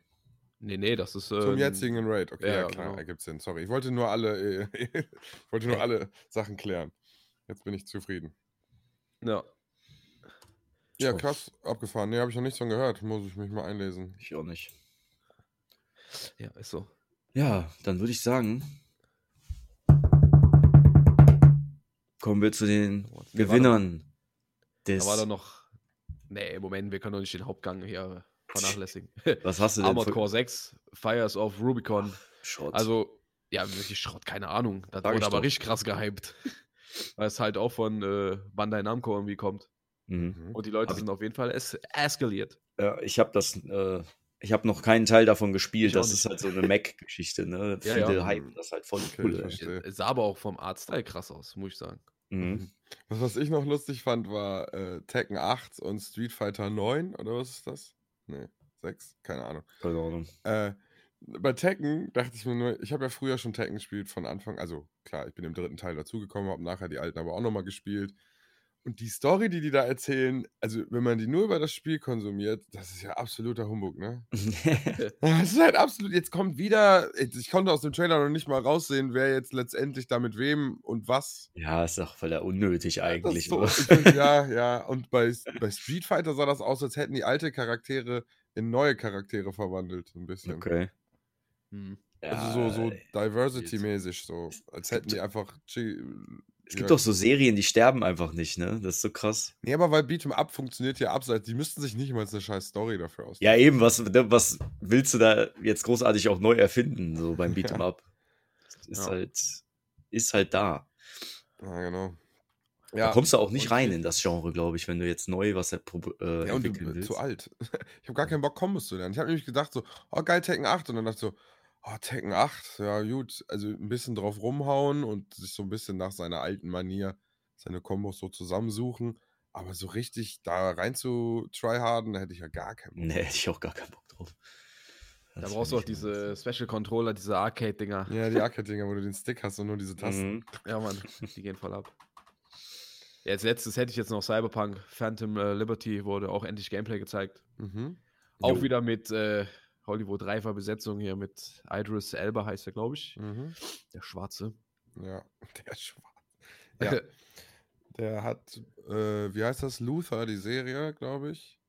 Nee, nee, das ist. Zum ähm, jetzigen Raid, okay, ja, ja, klar, genau. ergibt Sinn. Sorry, ich wollte nur alle, äh, ich wollte nur alle Sachen klären. Jetzt bin ich zufrieden. Ja. Ja, krass, abgefahren. Nee, habe ich noch nichts von gehört. Muss ich mich mal einlesen. Ich auch nicht. Ja, ist so. Ja, dann würde ich sagen, kommen wir zu den war Gewinnern Da des. war da noch. Nee, Moment, wir können doch nicht den Hauptgang hier vernachlässigen. Was hast du denn Armored Core 6, Fires of Rubicon. Schrott? Also, ja, wirklich Schrott, keine Ahnung. Das Sag wurde ich aber doch. richtig krass gehypt. Weil es halt auch von äh, Bandai Namco irgendwie kommt. Mhm. Mhm. Und die Leute Hab ich- sind auf jeden Fall es eskaliert. ja, ich habe das, äh, ich habe noch keinen Teil davon gespielt. Ich Das ist halt so eine Mac-Geschichte, ne? Ja, Viele ja. hypen das halt voll Okay, cool. Es sah aber auch vom Artstyle krass aus, muss ich sagen. Mhm. Was, was ich noch lustig fand, war äh, Tekken 8 und Street Fighter 9, oder was ist das? Nee, 6? Keine Ahnung. Keine Ahnung. Äh, bei Tekken dachte ich mir nur, ich habe ja früher schon Tekken gespielt von Anfang, also klar, ich bin im dritten Teil dazugekommen, habe nachher die alten aber auch nochmal gespielt. Und die Story, die die da erzählen, also wenn man die nur über das Spiel konsumiert, das ist ja absoluter Humbug, ne? Das ist halt absolut, jetzt kommt wieder, ich konnte aus dem Trailer noch nicht mal raussehen, wer jetzt letztendlich da mit wem und was. ja, ist doch voll unnötig eigentlich. so, ich find, ja, ja. Und bei, bei Street Fighter sah das aus, als hätten die alte Charaktere in neue Charaktere verwandelt, so ein bisschen. Okay. Hm. Also so, so Ja, Diversity-mäßig, so. Als hätten die einfach. Es gibt ja. doch so Serien, die sterben einfach nicht, ne? Das ist so krass. Nee, aber weil Beat'em Up funktioniert ja abseits, die müssten sich nicht mal eine scheiß Story dafür aus. Ja, eben, was, ne, was willst du da jetzt großartig auch neu erfinden, so beim Beat'em Ja. Up? Ist Ja. halt, ist halt da. Ja, genau. da kommst du auch nicht rein in das Genre, glaube ich, wenn du jetzt neu was äh, Ja, und du willst. zu alt. Ich habe gar keinen Bock, Kombos zu lernen. Ich habe nämlich gedacht, so, oh geil, Tekken 8. Und dann dachte ich so, oh, Tekken 8, ja gut. Also ein bisschen drauf rumhauen und sich so ein bisschen nach seiner alten Manier seine Kombos so zusammensuchen. Aber so richtig da rein zu tryharden, da hätte ich ja gar keinen Bock. Nee, hätte ich auch gar keinen Bock drauf. Da Das brauchst du auch diese nice. Special Controller, diese Arcade-Dinger. Ja, die Arcade-Dinger, wo du den Stick hast und nur diese Tasten. Mhm. Ja, Mann, die gehen voll ab. Ja, als letztes hätte ich jetzt noch Cyberpunk Phantom äh, Liberty, wurde auch endlich Gameplay gezeigt. Mhm. Auch Jo. wieder mit äh, Hollywood-reifer Besetzung hier mit Idris Elba heißt er, glaube ich. Mhm. Der Schwarze. Ja, der Schwarz. Ja, der hat, äh, wie heißt das? Luther, die Serie, glaube ich.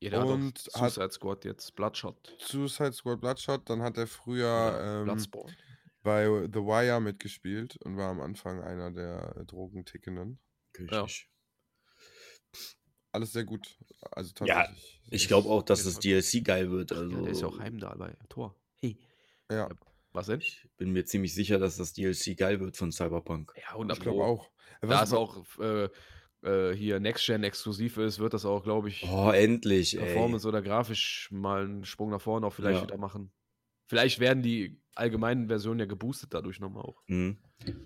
Ja, der Und hat auch hat- Suicide Squad jetzt, Bloodshot. Suicide Squad Bloodshot, dann hat er früher Ja, ähm, Bloodsport. bei The Wire mitgespielt und war am Anfang einer der äh, Drogentickenden. Richtig. Alles sehr gut. Also Ja, tatsächlich. Ich glaube auch, dass das DLC geil wird. Also, Ja, der ist ja auch Heimdall bei Tor. Hey. Ja, Was denn? Ich bin mir ziemlich sicher, dass das DLC geil wird von Cyberpunk. Ja, 100 ich glaube auch. Äh, Da was- es auch äh, äh, hier Next-Gen exklusiv ist, wird das auch, glaube ich, Oh, endlich, ey. Performance oder grafisch mal einen Sprung nach vorne auch vielleicht Ja. wieder machen. Vielleicht werden die allgemeinen Versionen ja geboostet dadurch nochmal auch. Mhm.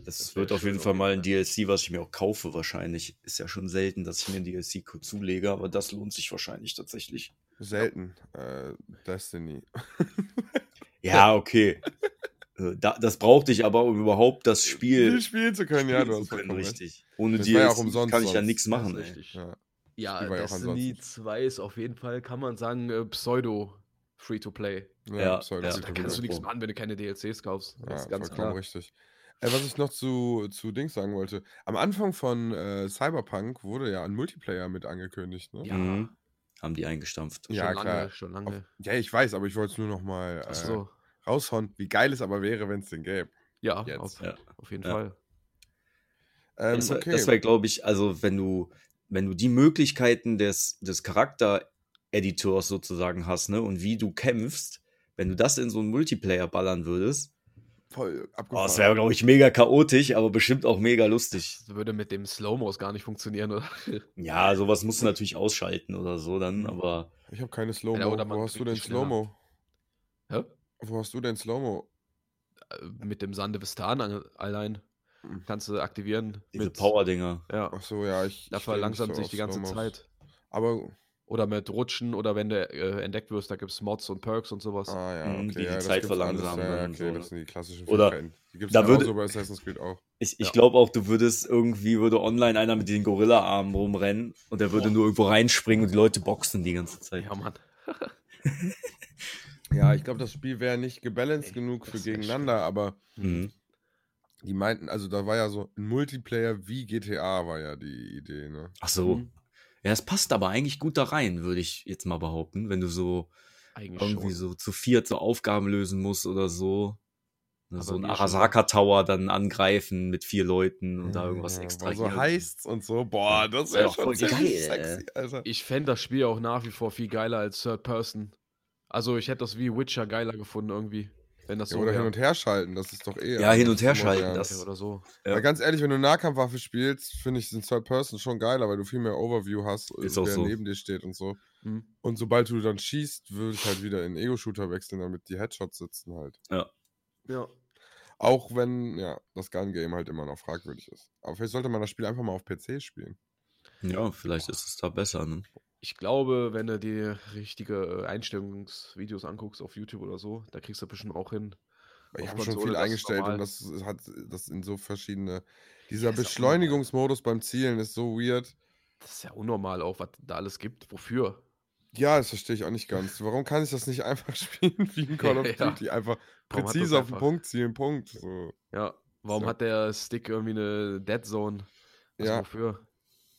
Das, Das wird auf jeden Fall mal ein. DLC, was ich mir auch kaufe, wahrscheinlich. Ist ja schon selten, dass ich mir ein DLC zulege, aber das lohnt sich wahrscheinlich tatsächlich. Selten. Äh, Destiny. Ja, okay. Äh, da, das brauchte ich aber, um überhaupt das Spiel Spiel spielen zu können, ja, du spielen hast können, richtig. Ohne Das DLC ja kann ich ja nichts machen, ey. richtig. Ja. Ja, ja Destiny ansonsten. 2 ist auf jeden Fall, kann man sagen, äh, Pseudo Free-to-play. Ja, sorry, ja, das Also da kannst du nichts machen, wenn du keine DLCs kaufst. Ja, Das ist ganz klar. richtig. Äh, was ich noch zu, zu Dings sagen wollte. Am Anfang von äh, Cyberpunk wurde ja ein Multiplayer mit angekündigt. Ne? Ja. Mhm. Haben die eingestampft. Schon Ja, lange, klar. schon Auf, lange. ja, ich weiß, aber ich wollte es nur noch mal äh, so. raushauen, wie geil es aber wäre, wenn es den gäbe. Ja, auf, Ja. auf jeden Ja. Fall. Ähm, Das wäre, okay. wär, glaube ich, also wenn du, wenn du die Möglichkeiten des, des Charakter-Editors sozusagen hast, ne, und wie du kämpfst, wenn du das in so einen Multiplayer ballern würdest, Voll oh, abgefahren. das wäre, glaube ich, mega chaotisch, aber bestimmt auch mega lustig. Das würde mit dem Slow-Mos gar nicht funktionieren, oder? Ja, sowas musst du natürlich ausschalten oder so dann, aber ich habe keine Slow-Mo. Ja, Wo hast du denn. Slow-Mo? Hä? Wo hast du denn Slow-Mo? Äh, Mit dem Sande Vistan an- allein Mhm. kannst du aktivieren. diese mit, Power-Dinger. Ja, Ach so, ja, ich. da verlangsamt sich die ganze. Zeit. Aber, Oder mit Rutschen oder wenn du äh, entdeckt wirst, da gibt es Mods und Perks und sowas. ah ja, Mhm, okay, die die ja, Zeit verlangsamen Ja, ja, okay, so, das ne? sind die klassischen Oder Fähigkeiten. Die gibt es da genauso würde- bei Assassin's Creed auch. Ich, ich Ja. glaube auch, du würdest irgendwie, würde online einer mit den Gorilla-Armen rumrennen und der würde Boah. nur irgendwo reinspringen und die Leute boxen die ganze Zeit. Ja, Mann. Ja, ich glaube, das Spiel wäre nicht gebalanced Ey, genug für gegeneinander, aber Mhm. die meinten, also da war ja so ein Multiplayer wie GTA war ja die Idee, ne? Ach so. Mhm. Ja, es passt aber eigentlich gut da rein, würde ich jetzt mal behaupten, wenn du so Eigentlich irgendwie schon. so zu viert so Aufgaben lösen musst oder so. Ne, Aber so ein Arasaka Tower dann angreifen mit vier Leuten und da irgendwas Ja, extra. So heißt's und so, boah, das Ja, wäre auch schon voll geil, sexy, Alter. Ich fände das Spiel auch nach wie vor viel geiler als Third Person. Also ich hätte das wie Witcher geiler gefunden irgendwie. Wenn das Ja, so oder wär. hin und her schalten, das ist doch eh. Ja, hin und das her ist schalten, das- oder so. Ja. Weil ganz ehrlich, wenn du Nahkampfwaffe spielst, finde ich, sind Third Person schon geiler, weil du viel mehr Overview hast, Ist wer auch so. neben dir steht und so. Hm. Und sobald du dann schießt, würde ich halt wieder in Ego-Shooter wechseln, damit die Headshots sitzen halt. Ja. Auch wenn, ja, das Gun-Game halt immer noch fragwürdig ist. Aber vielleicht sollte man das Spiel einfach mal auf PC spielen. Ja, vielleicht ist es da besser, ne? Ich glaube, wenn du die richtige Einstellungsvideos anguckst auf YouTube oder so, da kriegst du bestimmt auch hin. Ich habe schon viel eingestellt normal. und das hat das in so verschiedene. Dieser auch Beschleunigungsmodus beim Zielen ist so weird. Das ist ja unnormal auch, was da alles gibt. Wofür? Ja, das verstehe ich auch nicht ganz. Warum kann ich das nicht einfach spielen wie in Call of Ja. Duty? Einfach Warum hat präzise auf den einfach- Punkt zielen, Punkt. So. Ja. Warum So. hat der Stick irgendwie eine Dead Zone? Also Ja. wofür?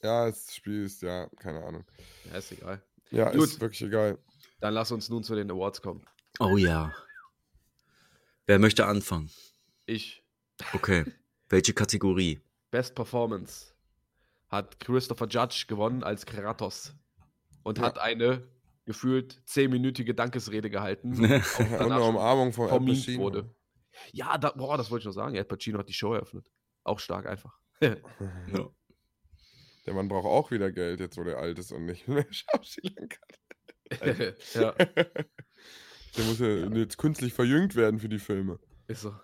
Ja, das Spiel ist, ja, keine Ahnung. Ja, ist egal. Ja, Gut. ist wirklich egal. Dann lass uns nun zu den Awards kommen. Oh ja. Wer möchte anfangen? Ich. Okay. Welche Kategorie? Best Performance hat Christopher Judge gewonnen als Kratos und Ja. hat eine gefühlt zehnminütige Dankesrede gehalten. Und danach eine Umarmung von Al Pacino. wurde. Ja, da, boah, das wollte ich noch sagen. Al Pacino hat die Show eröffnet. Auch stark einfach. Ja. Der Mann braucht auch wieder Geld, jetzt wo der alt ist und nicht mehr schauspielern kann. ja, Der muss ja jetzt künstlich verjüngt werden für die Filme. ist so.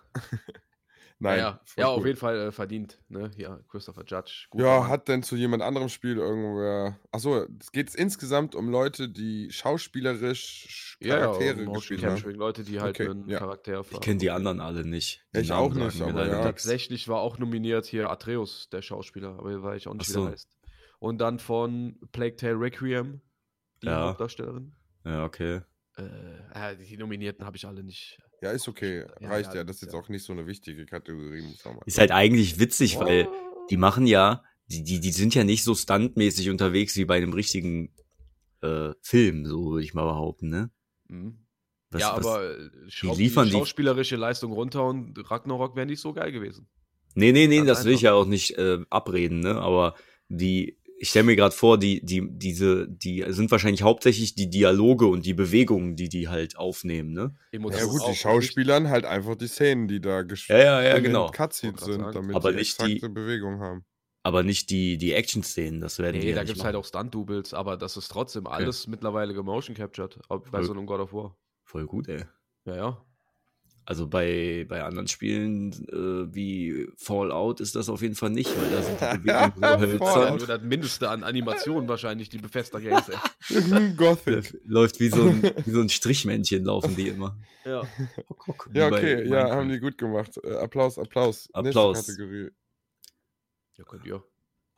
Nein. ja, ja auf jeden Fall äh, verdient. Ne? Ja, Christopher Judge. Ja, Mann. hat denn zu jemand anderem Spiel irgendwer. Achso, es geht insgesamt um Leute, die schauspielerisch ja, ja, Charaktere Motion gespielt haben. Capturing, Leute, die halt Okay, einen ja. Charakter Ich kenne die anderen alle nicht. Die Ja, ich Namen auch nicht, aber ja. Tatsächlich war auch nominiert hier Atreus, der Schauspieler, aber weiß ich auch nicht, Ach wie der so. heißt. Und dann von Plague Tale Requiem, die Ja. Hauptdarstellerin. Ja, okay. Äh, äh, die Nominierten habe ich alle nicht. Ja, ist okay. Ja, Reicht ja, ja. Das ist jetzt ja. auch nicht so eine wichtige Kategorie, muss man mal. Ist halt eigentlich witzig, weil Oh. die machen ja, die, die, die sind ja nicht so stuntmäßig unterwegs wie bei einem richtigen äh, Film, so würde ich mal behaupten, ne? Mhm. Was- ja, was- aber schraub liefern die die- schauspielerische Leistung runter und Ragnarok wäre nicht so geil gewesen. Nee, nee, nee, Ganz das will ich ja auch nicht äh, abreden, ne? Aber die, ich stelle mir gerade vor, die, die, diese, die sind wahrscheinlich hauptsächlich die Dialoge und die Bewegungen, die die halt aufnehmen, ne? Ja gut, die Schauspielern halt einfach die Szenen, die da gespielt Ja, ja, ja, genau. Cutscenes sind, sagen. damit Aber die nicht die- exakte Bewegung haben. Aber nicht die, die Action-Szenen, das werden die Nee, ja da gibt es halt auch Stunt-Doubles, aber das ist trotzdem alles mittlerweile gemotion captured ob- bei so einem God of War. Voll gut, ey. Ja, ja. Also bei, bei anderen Spielen äh, wie Fallout ist das auf jeden Fall nicht, weil da sind die Bewegungen so Fallout. hölzern. nur das Mindeste an Animationen wahrscheinlich, die Bethesda Games. Gothic. Läuft wie so, ein, wie so ein Strichmännchen, laufen die immer. Ja. Ja, okay, ja, haben die gut gemacht. Äh, Applaus, Applaus. Applaus. Nächste Kategorie. Ja, könnt ihr.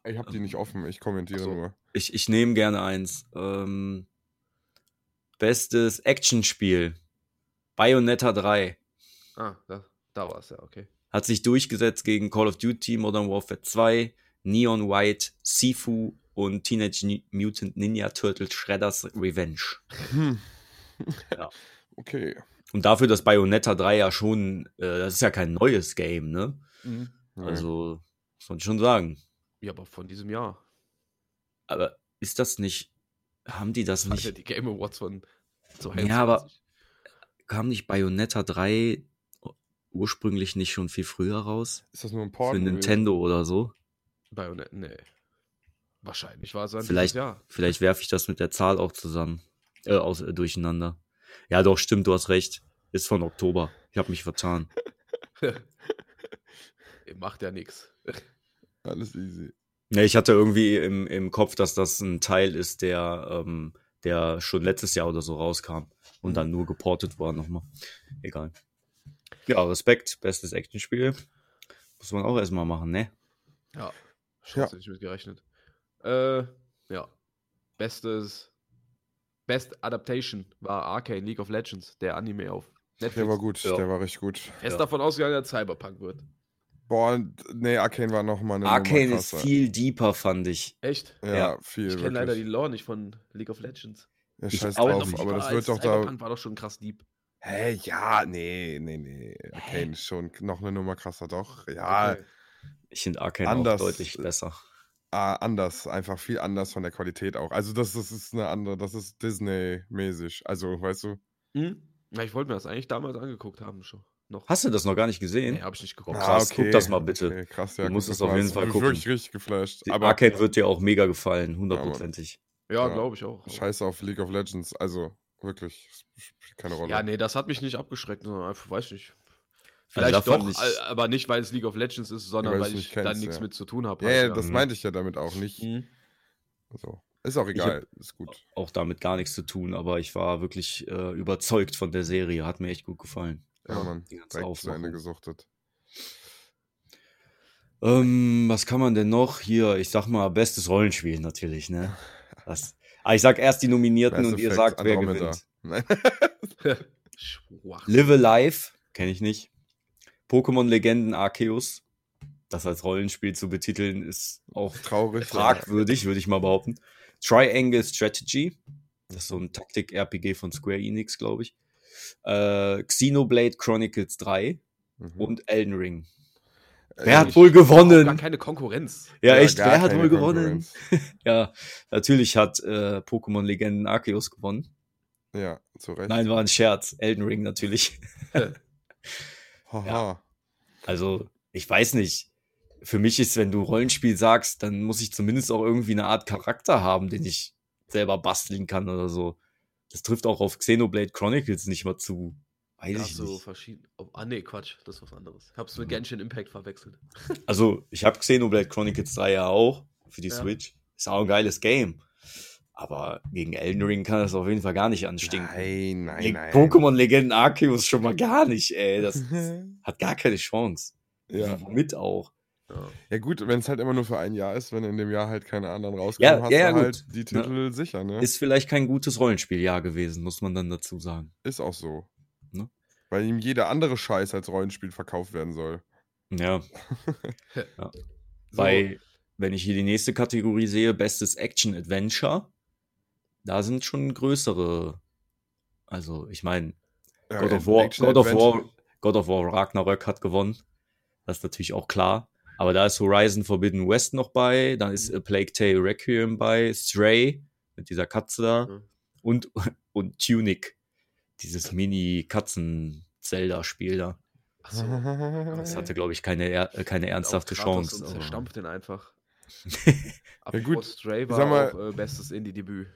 Ich habe die nicht offen, ich kommentiere so. nur. Ich, ich nehme gerne eins. Ähm, bestes Actionspiel. Bayonetta 3. Ah, da, da war es ja, okay. Hat sich durchgesetzt gegen Call of Duty, Modern Warfare 2, Neon White, Sifu und Teenage Mutant Ninja Turtles Shredders Revenge. Hm. Ja. Okay. Und dafür, dass Bayonetta 3 ja schon, äh, das ist ja kein neues Game, ne? Mhm. Also, muss man schon sagen. Ja, aber von diesem Jahr. Aber ist das nicht, haben die das Das hat ja nicht, die Game Awards von Ja, aber- kam nicht Bayonetta 3 ursprünglich nicht schon viel früher raus? Ist das nur ein Port? Für? Nintendo oder so? Bayonetta, nee. Wahrscheinlich war es ein Vielleicht- Jahr. Vielleicht werfe ich das mit der Zahl auch zusammen, äh, aus, äh, durcheinander. Ja, doch, stimmt, du hast recht. Ist von Oktober. Ich habe mich vertan. Macht ja nichts. Alles easy. Ja, ich hatte irgendwie im, im Kopf, dass das ein Teil ist, der, ähm, der schon letztes Jahr oder so rauskam und dann nur geportet war nochmal. Egal. Ja, Respekt, bestes Actionspiel. Muss man auch erstmal machen, ne? Ja. Ja. Scheiße, nicht mit gerechnet. Äh, ja. Bestes. Best Adaptation war Arcane League of Legends, der Anime auf Netflix. Der war gut, Ja. der war richtig gut. Fest Ja. davon ausgegangen, dass Cyberpunk wird. Boah, nee, Arcane war noch mal eine Arcane Nummer ist viel deeper, fand ich. Echt? Ja, Ja. viel. Ich kenne leider die. Lore nicht von League of Legends. Ja, Ich scheiß auch drauf, nicht. aber das wird doch da. Cyberpunk war doch schon krass deep. Hä, ja, nee, nee, nee. Arcane ist schon noch eine Nummer krasser, doch. Ja, Okay. Ich finde Arcane Anders. auch deutlich besser. ah, anders, einfach viel anders von der Qualität auch. Also das, das ist eine andere, das ist Disney-mäßig. Also, weißt du? Hm? Ja, ich wollte mir das eigentlich damals angeguckt haben schon. Noch. Hast du das noch gar nicht gesehen? Nee, hab ich nicht Oh, geguckt. krass, guck das mal bitte. Okay, krass, ja. Du musst das es auf jeden Fall gucken. wirklich richtig geflasht. Die Aber Arcane wird dir auch mega gefallen, hundertprozentig. Ja, Ja. glaube ich auch. scheiße auf League of Legends. Also, wirklich, spielt keine Rolle. Ja, nee, das hat mich nicht abgeschreckt, sondern einfach, weiß nicht. da Vielleicht fand doch, ich- all- aber nicht, weil es League of Legends ist, sondern weil weil, nicht ich da nichts ja. mit zu tun habe. Ja, ja, das Mhm. meinte ich ja damit auch nicht. Mhm. Also, ist auch egal, ist gut. Auch damit gar nichts zu tun, aber ich war wirklich äh, überzeugt von der Serie. Hat mir echt gut gefallen. Ja, Ja, Mann, die ganze direkt zu Ende gesuchtet. Ähm, was kann man denn noch? Hier, ich sag mal, bestes Rollenspiel natürlich, ne? Das, aber ich sag erst die Nominierten Mass und ihr sagt, wer Andromeda. gewinnt. Live Alive, kenne ich nicht. Pokémon Legenden Arceus. Das als Rollenspiel zu betiteln, ist auch Traurig. fragwürdig, würde ich mal behaupten. Triangle Strategy. Das ist so ein Taktik-RPG von Square Enix, glaube ich. Äh, Xenoblade Chronicles 3 Mhm. und Elden Ring. Wer hat wohl Auch gar gewonnen? keine Konkurrenz. Ja, echt, gar wer hat wohl gewonnen? Ja, natürlich hat äh, Pokémon Legenden Arceus gewonnen. Ja, zu Recht. Nein, war ein Scherz. Elden Ring natürlich. Haha. Also, ich weiß nicht. Für mich ist, wenn du Rollenspiel sagst, dann muss ich zumindest auch irgendwie eine Art Charakter haben, den ich selber basteln kann oder so. Das trifft auch auf Xenoblade Chronicles nicht mal zu. Weiß Ja, ich so nicht. verschieden. Oh, ah, nee, Quatsch, das ist was anderes. Hab's mit Mhm. Genshin Impact verwechselt. Also, ich habe Xenoblade Chronicles 3 ja auch für die Ja. Switch. Ist auch ein geiles Game. Aber gegen Elden Ring kann das auf jeden Fall gar nicht anstinken. Nein, nein, Gegen nein. Pokémon Legenden Arceus schon mal gar nicht, ey. Das hat gar keine Chance. ja. Womit auch. Ja. ja, gut, wenn es halt immer nur für ein Jahr ist, wenn in dem Jahr halt keine anderen rauskommen, Ja, hast ja, du gut. halt die Titel sicher, ne? Ist vielleicht kein gutes Rollenspieljahr gewesen, muss man dann dazu sagen. Ist auch so. Weil ihm jeder andere Scheiß als Rollenspiel verkauft werden soll. Ja, So, bei, wenn ich hier die nächste Kategorie sehe, bestes Action-Adventure, da sind schon größere. Also, ich meine, ja, God, of War, Action God, of Adventure. War, God of War Ragnarök hat gewonnen. Das ist natürlich auch klar. Aber da ist Horizon Forbidden West noch bei, dann ist A Plague Tale Requiem bei, Stray mit dieser Katze da Mhm. und, und Tunic, dieses Mini-Katzen-Zelda-Spiel da. Achso. Das hatte, glaube ich, keine, äh, keine ernsthafte Chance. Und aber- zerstampft den einfach. Ja, gut, Stray war sag mal- auch äh, bestes Indie-Debüt.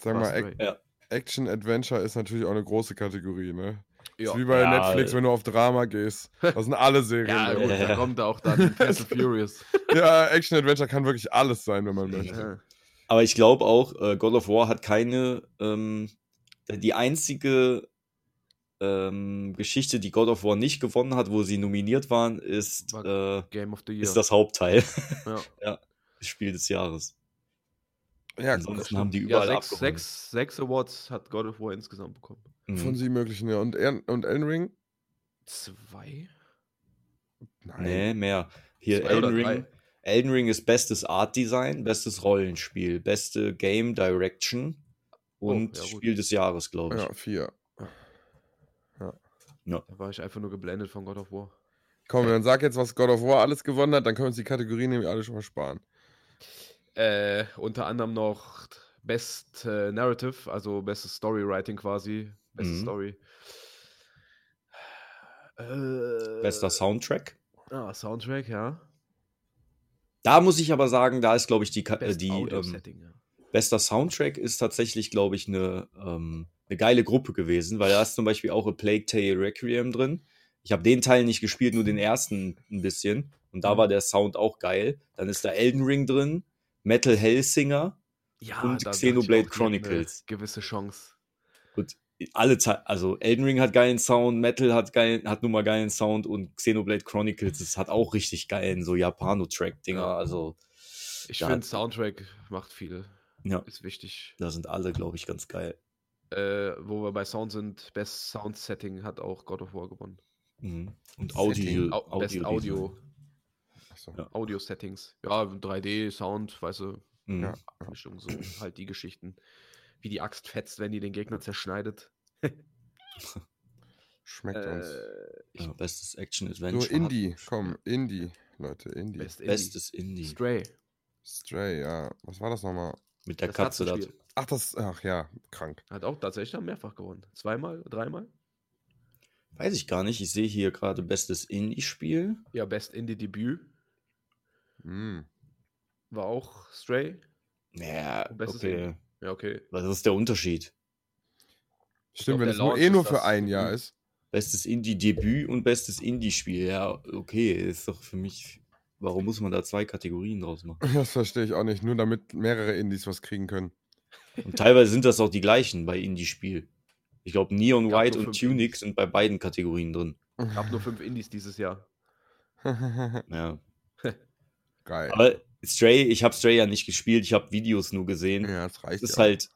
Sag mal. Ac Ja. Action Adventure ist natürlich auch eine große Kategorie, ne? Ja. Ist wie bei Ja. Netflix, wenn du auf Drama gehst. Das sind alle Serien. Ja, da. gut, Ja. da kommt auch dann Fast and Furious. ja, Action Adventure kann wirklich alles sein, wenn man möchte. Ja. Aber ich glaube auch, äh, God of War hat keine, ähm, die einzige ähm, Geschichte, die God of War nicht gewonnen hat, wo sie nominiert waren, ist, äh, Game of the Year. ist das Hauptteil. ja. Spiel des Jahres. Ja, Ansonsten haben die ja, überall sechs, abgeräumt. sechs, sechs Awards hat God of War insgesamt bekommen. Mhm. von sieben möglichen, ja. Und, und Elden Ring? Zwei? Nee, mehr. Hier Zwei Elden? Ring. Elden Ring ist bestes Art Design, bestes Rollenspiel, beste Game Direction und Oh, ja. Spiel des Jahres, glaube ich. Ja, vier. Ja. Da war ich einfach nur geblendet von God of War. Komm, dann sag jetzt, was God of War alles gewonnen hat, dann können wir uns die Kategorien nämlich alle schon mal sparen. Äh, unter anderem noch Best äh, Narrative, also bestes Storywriting quasi. Beste Mhm. Story. Äh, Bester Soundtrack. Ah, Soundtrack, ja. Da muss ich aber sagen, da ist, glaube ich, die, äh, Best die Audio ähm, Setting, ja. Bester Soundtrack ist tatsächlich, glaube ich, eine, ähm, eine geile Gruppe gewesen, weil da ist zum Beispiel auch A Plague Tale Requiem drin. Ich habe den Teil nicht gespielt, nur den ersten ein bisschen. Und da Mhm. war der Sound auch geil. Dann ist da Elden Ring drin, Metal Hellsinger Ja, und Xenoblade eine Chronicles. Gewisse Chance. Und alle Zeit, also Elden Ring hat geilen Sound, Metal hat geil, hat nun mal geilen Sound und Xenoblade Chronicles, das hat auch richtig geilen, so Japano-Track-Dinger. Ja. Also, Ich finde, Soundtrack macht viel. Ja, Ist wichtig. da sind alle, glaube ich, ganz geil. Äh, wo wir bei Sound sind, Best Sound Setting hat auch God of War gewonnen. Mhm. Und Setting. Audio, Au Best Audio, Audio, Achso. Ja. Audio Settings. Ja, 3D, Sound, weißt du, Mhm. Ja. Mischung, so halt die Geschichten. Wie die Axt fetzt, wenn die den Gegner zerschneidet. Schmeckt uns. Äh, ich, Ja, bestes Action-Adventure. So, Indie, hat- komm, Indie, Leute, Indie. Best Indie. Bestes Indie. Stray. Stray, ja. Was war das nochmal? Mit der Das Katze da. Ach, das, ach ja, krank. Hat auch tatsächlich dann mehrfach gewonnen. Zweimal, dreimal? Weiß ich gar nicht. Ich sehe hier gerade bestes Indie-Spiel. Ja, Best Indie Debüt Mm. war auch Stray. Ja, Bestes okay. Indie. Ja, okay. Was ist der Unterschied? Stimmt, glaub, wenn es nur eh nur für ein Jahr ist. Bestes Indie-Debüt und bestes Indie-Spiel. Ja, okay. Ist doch für mich. Warum muss man da zwei Kategorien draus machen? Das verstehe ich auch nicht. Nur damit mehrere Indies was kriegen können. Und teilweise sind das auch die gleichen bei Indie-Spiel. Ich glaube, Neon White und Tunic sind bei beiden Kategorien drin. Gab nur fünf Indies dieses Jahr. Ja. Geil. Aber Stray, ich habe Stray ja nicht gespielt, ich habe Videos nur gesehen. ja, das reicht Es ist ja. halt,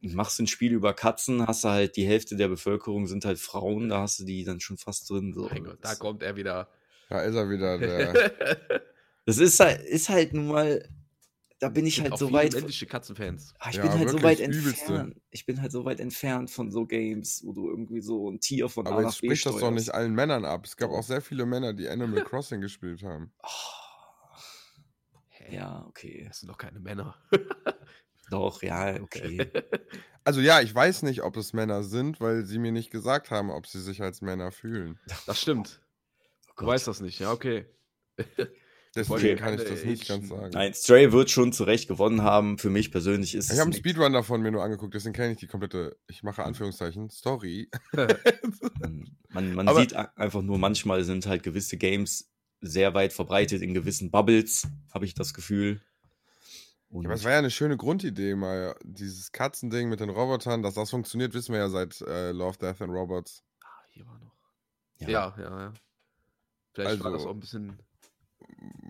machst ein Spiel über Katzen, hast du halt die Hälfte der Bevölkerung sind halt Frauen, da hast du die dann schon fast drin. So. Mein Gott, da das, kommt er wieder. Da ist er wieder, der. das ist halt, ist halt nun mal, da bin ich halt auch so weit. männliche Katzenfans. Ah, ich Ja, bin halt so weit übelste. entfernt. Ich bin halt so weit entfernt von so Games, wo du irgendwie so ein Tier von A Aber nach jetzt B spricht das doch steuerst. nicht allen Männern ab. Es gab auch sehr viele Männer, die Animal Crossing gespielt haben. Oh, ja, okay. Das sind doch keine Männer. Doch, ja, okay. Also ja, ich weiß nicht, ob es Männer sind, weil sie mir nicht gesagt haben, ob sie sich als Männer fühlen. Das stimmt. Oh Du Gott. weißt das nicht, ja, okay. Deswegen Okay. kann ich das nicht ganz Asian- sagen. Nein, Stray wird schon zu Recht gewonnen haben. Für mich persönlich ist Ich es habe einen nix. Speedrun davon mir nur angeguckt, deswegen kenne ich die komplette, ich mache Anführungszeichen, Story. Man, man, sieht einfach nur, manchmal sind halt gewisse Games sehr weit verbreitet in gewissen Bubbles, habe ich das Gefühl. Und Aber es war ja eine schöne Grundidee, mal dieses Katzending mit den Robotern, dass das funktioniert, wissen wir ja seit äh, Love, Death and Robots. Ah, hier war noch. ja, Ja, ja, ja. Vielleicht war das Also- auch ein bisschen.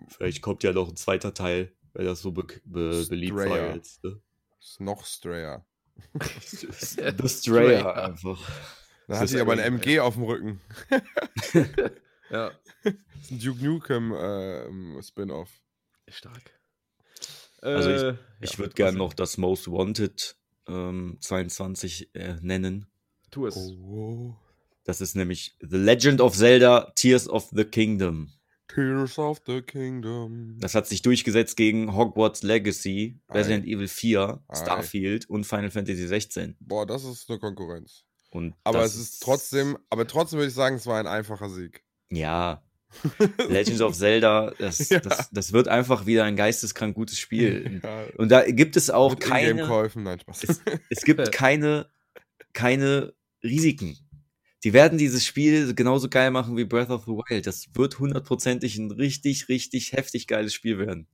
vielleicht kommt ja noch ein zweiter Teil, weil das so be be beliebt war jetzt. Ne? Ist noch Strayer. The Strayer einfach. Da Das hat sie aber ein MG auf dem Rücken. Ja, Das ist ein Duke Nukem äh, Spin-off. stark. Also Äh, Ich ja, würde was gern denn? noch das Most Wanted ähm, 22 äh, nennen. Tu es. Oh. Das ist nämlich The Legend of Zelda Tears of the Kingdom. Tears of the Kingdom. Das hat sich durchgesetzt gegen Hogwarts Legacy, Ei. Resident Evil 4, Ei. Starfield und Final Fantasy 16. Boah, das ist eine Konkurrenz. Und Aber es ist trotzdem, aber trotzdem würde ich sagen, es war ein einfacher Sieg. Ja. Legend of Zelda, das, Ja. das, das wird einfach wieder ein geisteskrank gutes Spiel. Ja, Und da gibt es auch mit keine, nein, Spaß. es, es gibt keine, keine Risiken. Die werden dieses Spiel genauso geil machen wie Breath of the Wild. Das wird hundertprozentig ein richtig, richtig heftig geiles Spiel werden.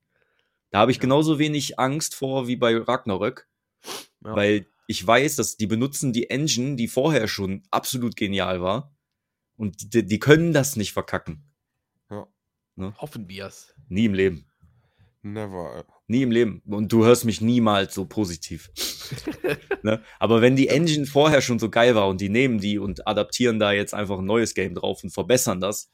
Da habe ich Ja. genauso wenig Angst vor wie bei Ragnarök, Ja. weil ich weiß, dass die benutzen die Engine, die vorher schon absolut genial war. Und die, die können das nicht verkacken. Hoffen wir es. Nie im Leben. Never. Nie im Leben. Und du hörst mich niemals so positiv. ne? Aber wenn die Engine vorher schon so geil war und die nehmen die und adaptieren da jetzt einfach ein neues Game drauf und verbessern das,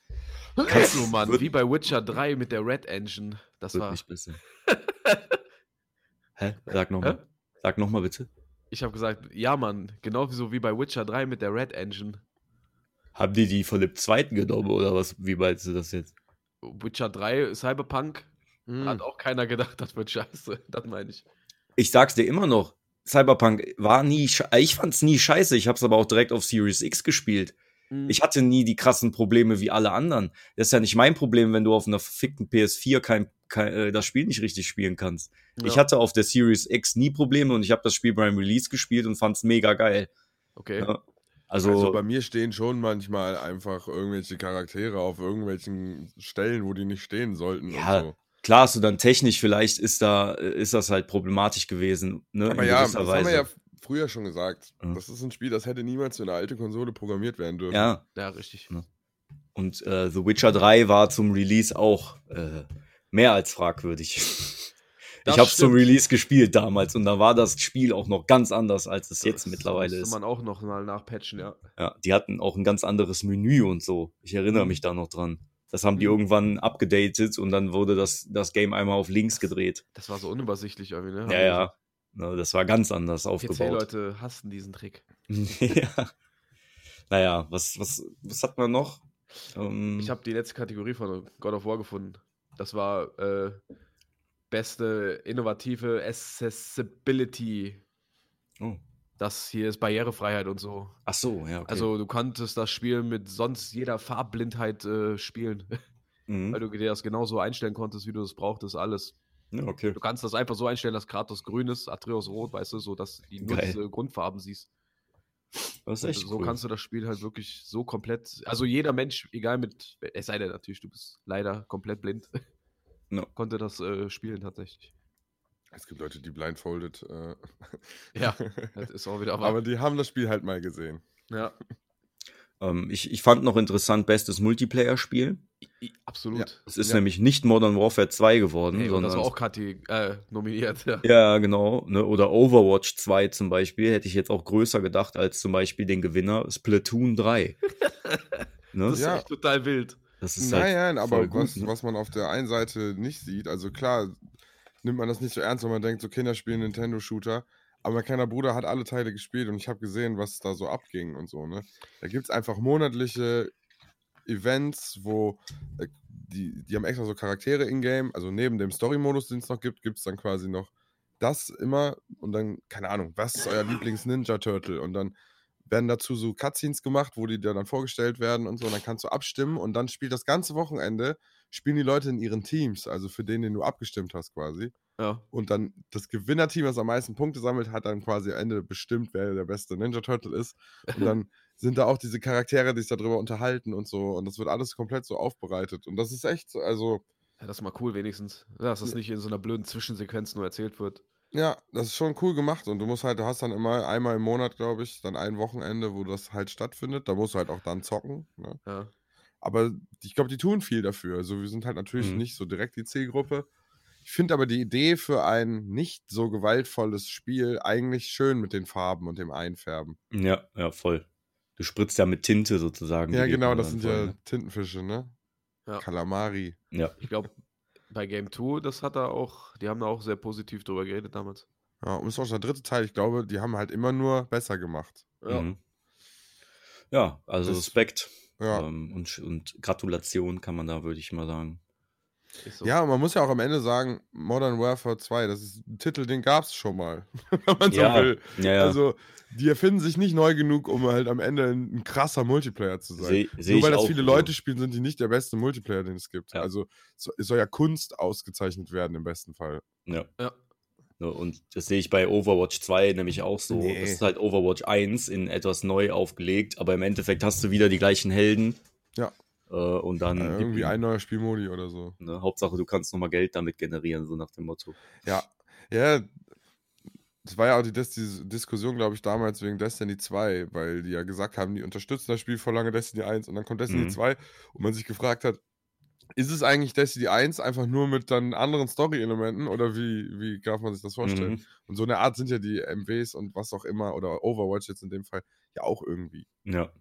Kannst du, Mann, wie bei Witcher 3 mit der Red Engine. Das war. nicht besser. Hä? Sag nochmal. Sag nochmal bitte. Ich habe gesagt, ja, Mann, genau wie so wie bei Witcher 3 mit der Red Engine. Haben die die von dem zweiten genommen oder was? Wie meinst du das jetzt? Witcher 3 Cyberpunk Hm. hat auch keiner gedacht, das wird scheiße. Das meine ich. Ich sag's dir immer noch. Cyberpunk war nie, ich fand's nie scheiße. Ich hab's aber auch direkt auf Series X gespielt. Hm. Ich hatte nie die krassen Probleme wie alle anderen. Das ist ja nicht mein Problem, wenn du auf einer verfickten PS4 kein, kein, äh, das Spiel nicht richtig spielen kannst. Ich Ja, hatte auf der Series X nie Probleme und ich habe das Spiel beim Release gespielt und fand's mega geil. Okay. Ja. Also, Also bei mir stehen schon manchmal einfach irgendwelche Charaktere auf irgendwelchen Stellen, wo die nicht stehen sollten. Ja, und so. Klar, hast du dann technisch vielleicht ist da äh, ist das halt problematisch gewesen, ne? Aber in ja, gewisser das haben wir Weise. ja früher schon gesagt. Ja. Das ist ein Spiel, das hätte niemals für eine alte Konsole programmiert werden dürfen. ja, Ja, richtig. und äh, The Witcher 3 war zum Release auch äh, mehr als fragwürdig. Das ich habe zum stimmt. Release gespielt damals und da war das Spiel auch noch ganz anders, als es jetzt Das mittlerweile müsste ist. man auch noch mal nachpatchen, ja. Ja, die hatten auch ein ganz anderes Menü und so. Ich erinnere mich da noch dran. Das haben die Mhm. irgendwann abgedatet und dann wurde das, das Game einmal auf links gedreht. Das war so unübersichtlich irgendwie, ne? Ja, ja. Na, das war ganz anders aufgebaut. PC-Leute hassen diesen Trick. ja. Naja, was, was, was hat man noch? Ähm, Ich habe die letzte Kategorie von God of War gefunden. Das war äh, beste innovative Accessibility. oh. Das hier ist Barrierefreiheit und so. Ach so, ja, okay. Also du konntest das Spiel mit sonst jeder Farbblindheit äh, spielen, mhm. weil du dir das genauso einstellen konntest, wie du es brauchtest, alles. ja, okay. Du kannst das einfach so einstellen, dass Kratos grün ist, Atreus rot, weißt du, so dass du nur diese Grundfarben siehst. Das ist echt so cool. kannst du das Spiel halt wirklich so komplett, also jeder Mensch, egal mit, es sei denn natürlich, du bist leider komplett blind, Ja. konnte das äh, spielen tatsächlich. Es gibt Leute, die blindfolded. Äh, Ja, das ist auch wieder aber die haben das Spiel halt mal gesehen. ja, ähm, ich, ich fand noch interessant, bestes Multiplayer-Spiel. absolut. Es ist Ja. nämlich nicht Modern Warfare 2 geworden, Hey, sondern das war auch Kati äh, nominiert. Ja. Ja, genau. Ne? Oder Overwatch 2 zum Beispiel hätte ich jetzt auch größer gedacht als zum Beispiel den Gewinner Splatoon 3. ne? Das ist Ja. echt total wild. Das ist halt Nein, nein, voll aber gut, was, ne? was man auf der einen Seite nicht sieht, also klar, nimmt man das nicht so ernst, wenn man denkt, so Kinder spielen Nintendo-Shooter. Aber mein kleiner Bruder hat alle Teile gespielt und ich habe gesehen, was da so abging und so, ne? Da gibt es einfach monatliche Events, wo äh, die, die haben extra so Charaktere in-game, also neben dem Story-Modus, den es noch gibt, gibt es dann quasi noch das immer und dann, keine Ahnung, was ist euer Lieblings-Ninja-Turtle? Und dann werden dazu so Cutscenes gemacht, wo die dir dann vorgestellt werden und so, und dann kannst du abstimmen und dann spielt das ganze Wochenende, spielen die Leute in ihren Teams, also für den, den du abgestimmt hast quasi. Ja. Und dann das Gewinnerteam, das am meisten Punkte sammelt, hat dann quasi am Ende bestimmt, wer der beste Ninja Turtle ist. Und dann sind da auch diese Charaktere, die sich darüber unterhalten und so. Und das wird alles komplett so aufbereitet. Und das ist echt, so- also, Ja, das ist mal cool wenigstens. Dass das nicht in so einer blöden Zwischensequenz nur erzählt wird. Ja, das ist schon cool gemacht. Und du musst halt, du hast dann immer einmal im Monat, glaube ich, dann ein Wochenende, wo das halt stattfindet. Da musst du halt auch dann zocken. Ne? Ja. Aber ich glaube, die tun viel dafür. Also wir sind halt natürlich Mhm. nicht so direkt die Zielgruppe. Ich finde aber die Idee für ein nicht so gewaltvolles Spiel eigentlich schön mit den Farben und dem Einfärben. Ja, ja, voll. Du spritzt ja mit Tinte sozusagen. Ja, genau, das sind voll, ja ne? Tintenfische, ne? Ja. Kalamari. Ja, Ich glaube, bei Game 2, das hat er auch, die haben da auch sehr positiv drüber geredet damals. Ja, und das ist auch der dritte Teil. Ich glaube, die haben halt immer nur besser gemacht. Ja. Mhm. ja also Das- Respekt Ja. ähm, und, und Gratulation kann man da, würde ich mal sagen. So. Ja, und man muss ja auch am Ende sagen, Modern Warfare 2, das ist ein Titel, den gab es schon mal, wenn man so ja, will. ja, ja. Also, die erfinden sich nicht neu genug, um halt am Ende ein, ein krasser Multiplayer zu sein. Seh- seh Nur weil das auch viele so. Leute spielen, sind die nicht der beste Multiplayer, den es gibt. Ja. Also, so, es soll ja Kunst ausgezeichnet werden im besten Fall. Ja. Ja. Und das sehe ich bei Overwatch 2 nämlich auch so. Nee. Das ist halt Overwatch 1 in etwas neu aufgelegt, aber im Endeffekt hast du wieder die gleichen Helden. Ja. Äh, und dann Äh, gib irgendwie ein neuer Spielmodi oder so. ne, Hauptsache, du kannst nochmal Geld damit generieren, so nach dem Motto. Ja, ja. Das war ja auch die Dis die Diskussion, glaube ich, damals wegen Destiny 2, weil die ja gesagt haben, die unterstützen das Spiel vor lange Destiny 1 und dann kommt Destiny Mhm. 2 und man sich gefragt hat, ist es eigentlich Destiny 1 einfach nur mit dann anderen Story-Elementen oder wie, wie darf man sich das vorstellen? Mhm. Und so eine Art sind ja die MWs und was auch immer oder Overwatch jetzt in dem Fall ja auch irgendwie. Ja.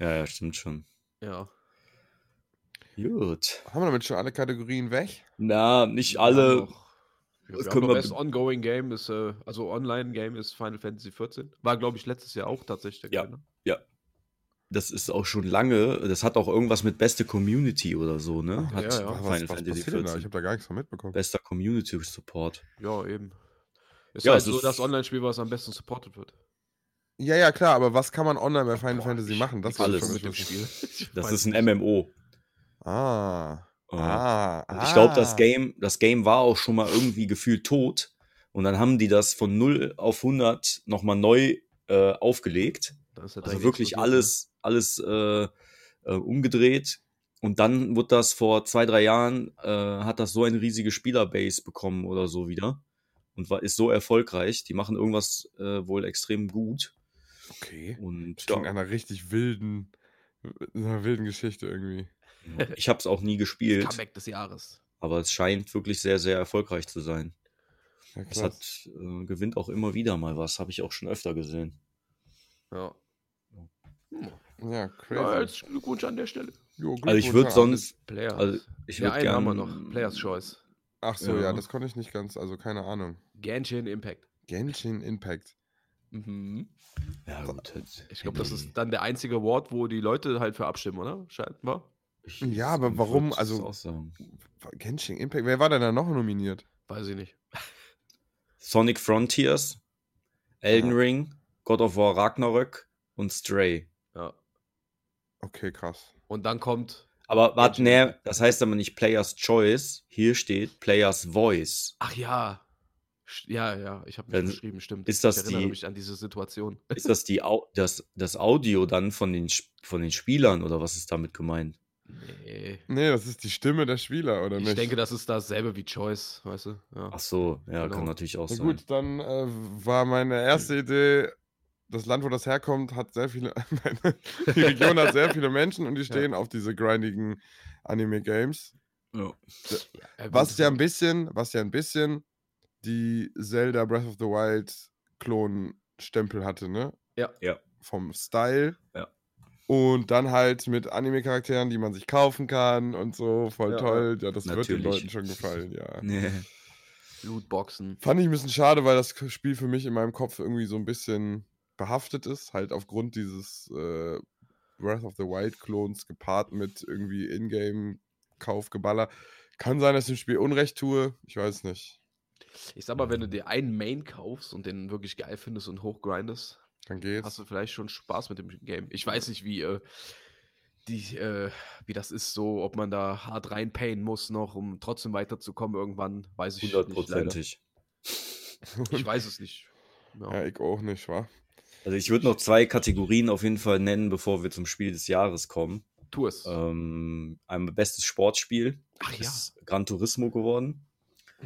Ja, ja, stimmt schon. Ja. Gut. Haben wir damit schon alle Kategorien weg? Na, nicht alle. Das können wir Best Ongoing Game ist, äh, also Online-Game ist Final Fantasy 14. War, glaube ich, letztes Jahr auch tatsächlich der Ja. Gewinner. Ja. das ist auch schon lange, das hat auch irgendwas mit beste Community oder so, ne? Ja, Hat ja. Was, Final was Fantasy denn da? 14. Ich habe da gar nichts von mitbekommen. Bester Community Support. Ja, eben. Ist Ja, halt also so das Online-Spiel, was am besten supported wird. Ja, ja, klar, aber was kann man online bei Final Boah, Fantasy machen? Das alles mit dem. Spiel. Das ist ein. MMO. Ah. Äh, Ah. Und ich glaube, das ah. Game, das Game war auch schon mal irgendwie gefühlt tot. Und dann haben die das von 0 auf 100 nochmal neu äh, aufgelegt. Also wirklich explodiert, alles, alles äh, äh, umgedreht. Und dann wurde das vor zwei, drei Jahren, äh, hat das so eine riesige Spielerbase bekommen oder so wieder. Und war, ist so erfolgreich. Die machen irgendwas äh, wohl extrem gut. Okay. Und Klingt ja, einer richtig wilden, einer wilden Geschichte irgendwie. ich habe es auch nie gespielt, Comeback des Jahres. aber es scheint wirklich sehr, sehr erfolgreich zu sein. Ja, Es hat, äh, gewinnt auch immer wieder mal was, habe ich auch schon öfter gesehen. Ja. ja, Ja, crazy. jetzt Glückwunsch an der Stelle. Jo, Also ich Glückwunsch würde an sonst, Players. also ich ja, würde einen gerne haben wir noch. Players Choice. Ach so, ja. Ja. das konnte ich nicht ganz, also keine Ahnung. Genshin Impact. Genshin Impact. Mhm. Ja, gut. Ich glaube, das ist dann der einzige Award, wo die Leute halt für abstimmen, oder? Scheinbar. Ich- Ja, aber warum? Also-. Genshin Impact. Wer war denn da noch nominiert? Weiß ich nicht. Sonic Frontiers, Elden Ja. Ring, God of War Ragnarök und Stray. Ja. Okay, krass. Und dann kommt. Aber warte, Impact. das heißt aber nicht Players Choice. Hier steht Players Voice. Ach ja. Ja, ja, ich habe mich Dann geschrieben, stimmt. ist das ich erinnere die- mich an diese Situation. Ist das die Au das, das Audio dann von den, von den Spielern oder was ist damit gemeint? Nee. Nee, das ist die Stimme der Spieler, oder Ich nicht? denke, das ist dasselbe wie Choice, weißt du? Ja. Ach so, ja, Genau. kann natürlich auch Na sein. gut, dann äh, war meine erste Idee, das Land, wo das herkommt, hat sehr viele, die Region hat sehr viele Menschen und die stehen auf diese grindigen Anime-Games. Ja. Ja, gut, Was ja ein bisschen, was ja ein bisschen die Zelda Breath of the Wild Klon-Stempel hatte, ne? Ja. Ja. Vom Style. Ja. Und dann halt mit Anime-Charakteren, die man sich kaufen kann und so, voll Ja, toll. Ja, das wird den natürlich. Leuten schon gefallen, ja. Nee. Lootboxen. Fand ich ein bisschen schade, weil das Spiel für mich in meinem Kopf irgendwie so ein bisschen behaftet ist, halt aufgrund dieses äh, Breath of the Wild Klons gepaart mit irgendwie Ingame-Kaufgeballer. Kann sein, dass ich dem Spiel Unrecht tue, ich weiß nicht. Ich sag mal, wenn du dir einen Main kaufst und den wirklich geil findest und hochgrindest, Dann geht's. hast du vielleicht schon Spaß mit dem Game. Ich weiß nicht, wie, äh, die, äh, wie das ist, so, ob man da hart reinpayen muss noch, um trotzdem weiterzukommen irgendwann, weiß ich nicht. Hundertprozentig. Ich weiß es nicht. Ja. ja, ich auch nicht, wa? Also ich würde noch zwei Kategorien auf jeden Fall nennen, bevor wir zum Spiel des Jahres kommen. Tu es. Ähm, einmal bestes Sportspiel. Ach ja. Ist Gran Turismo geworden.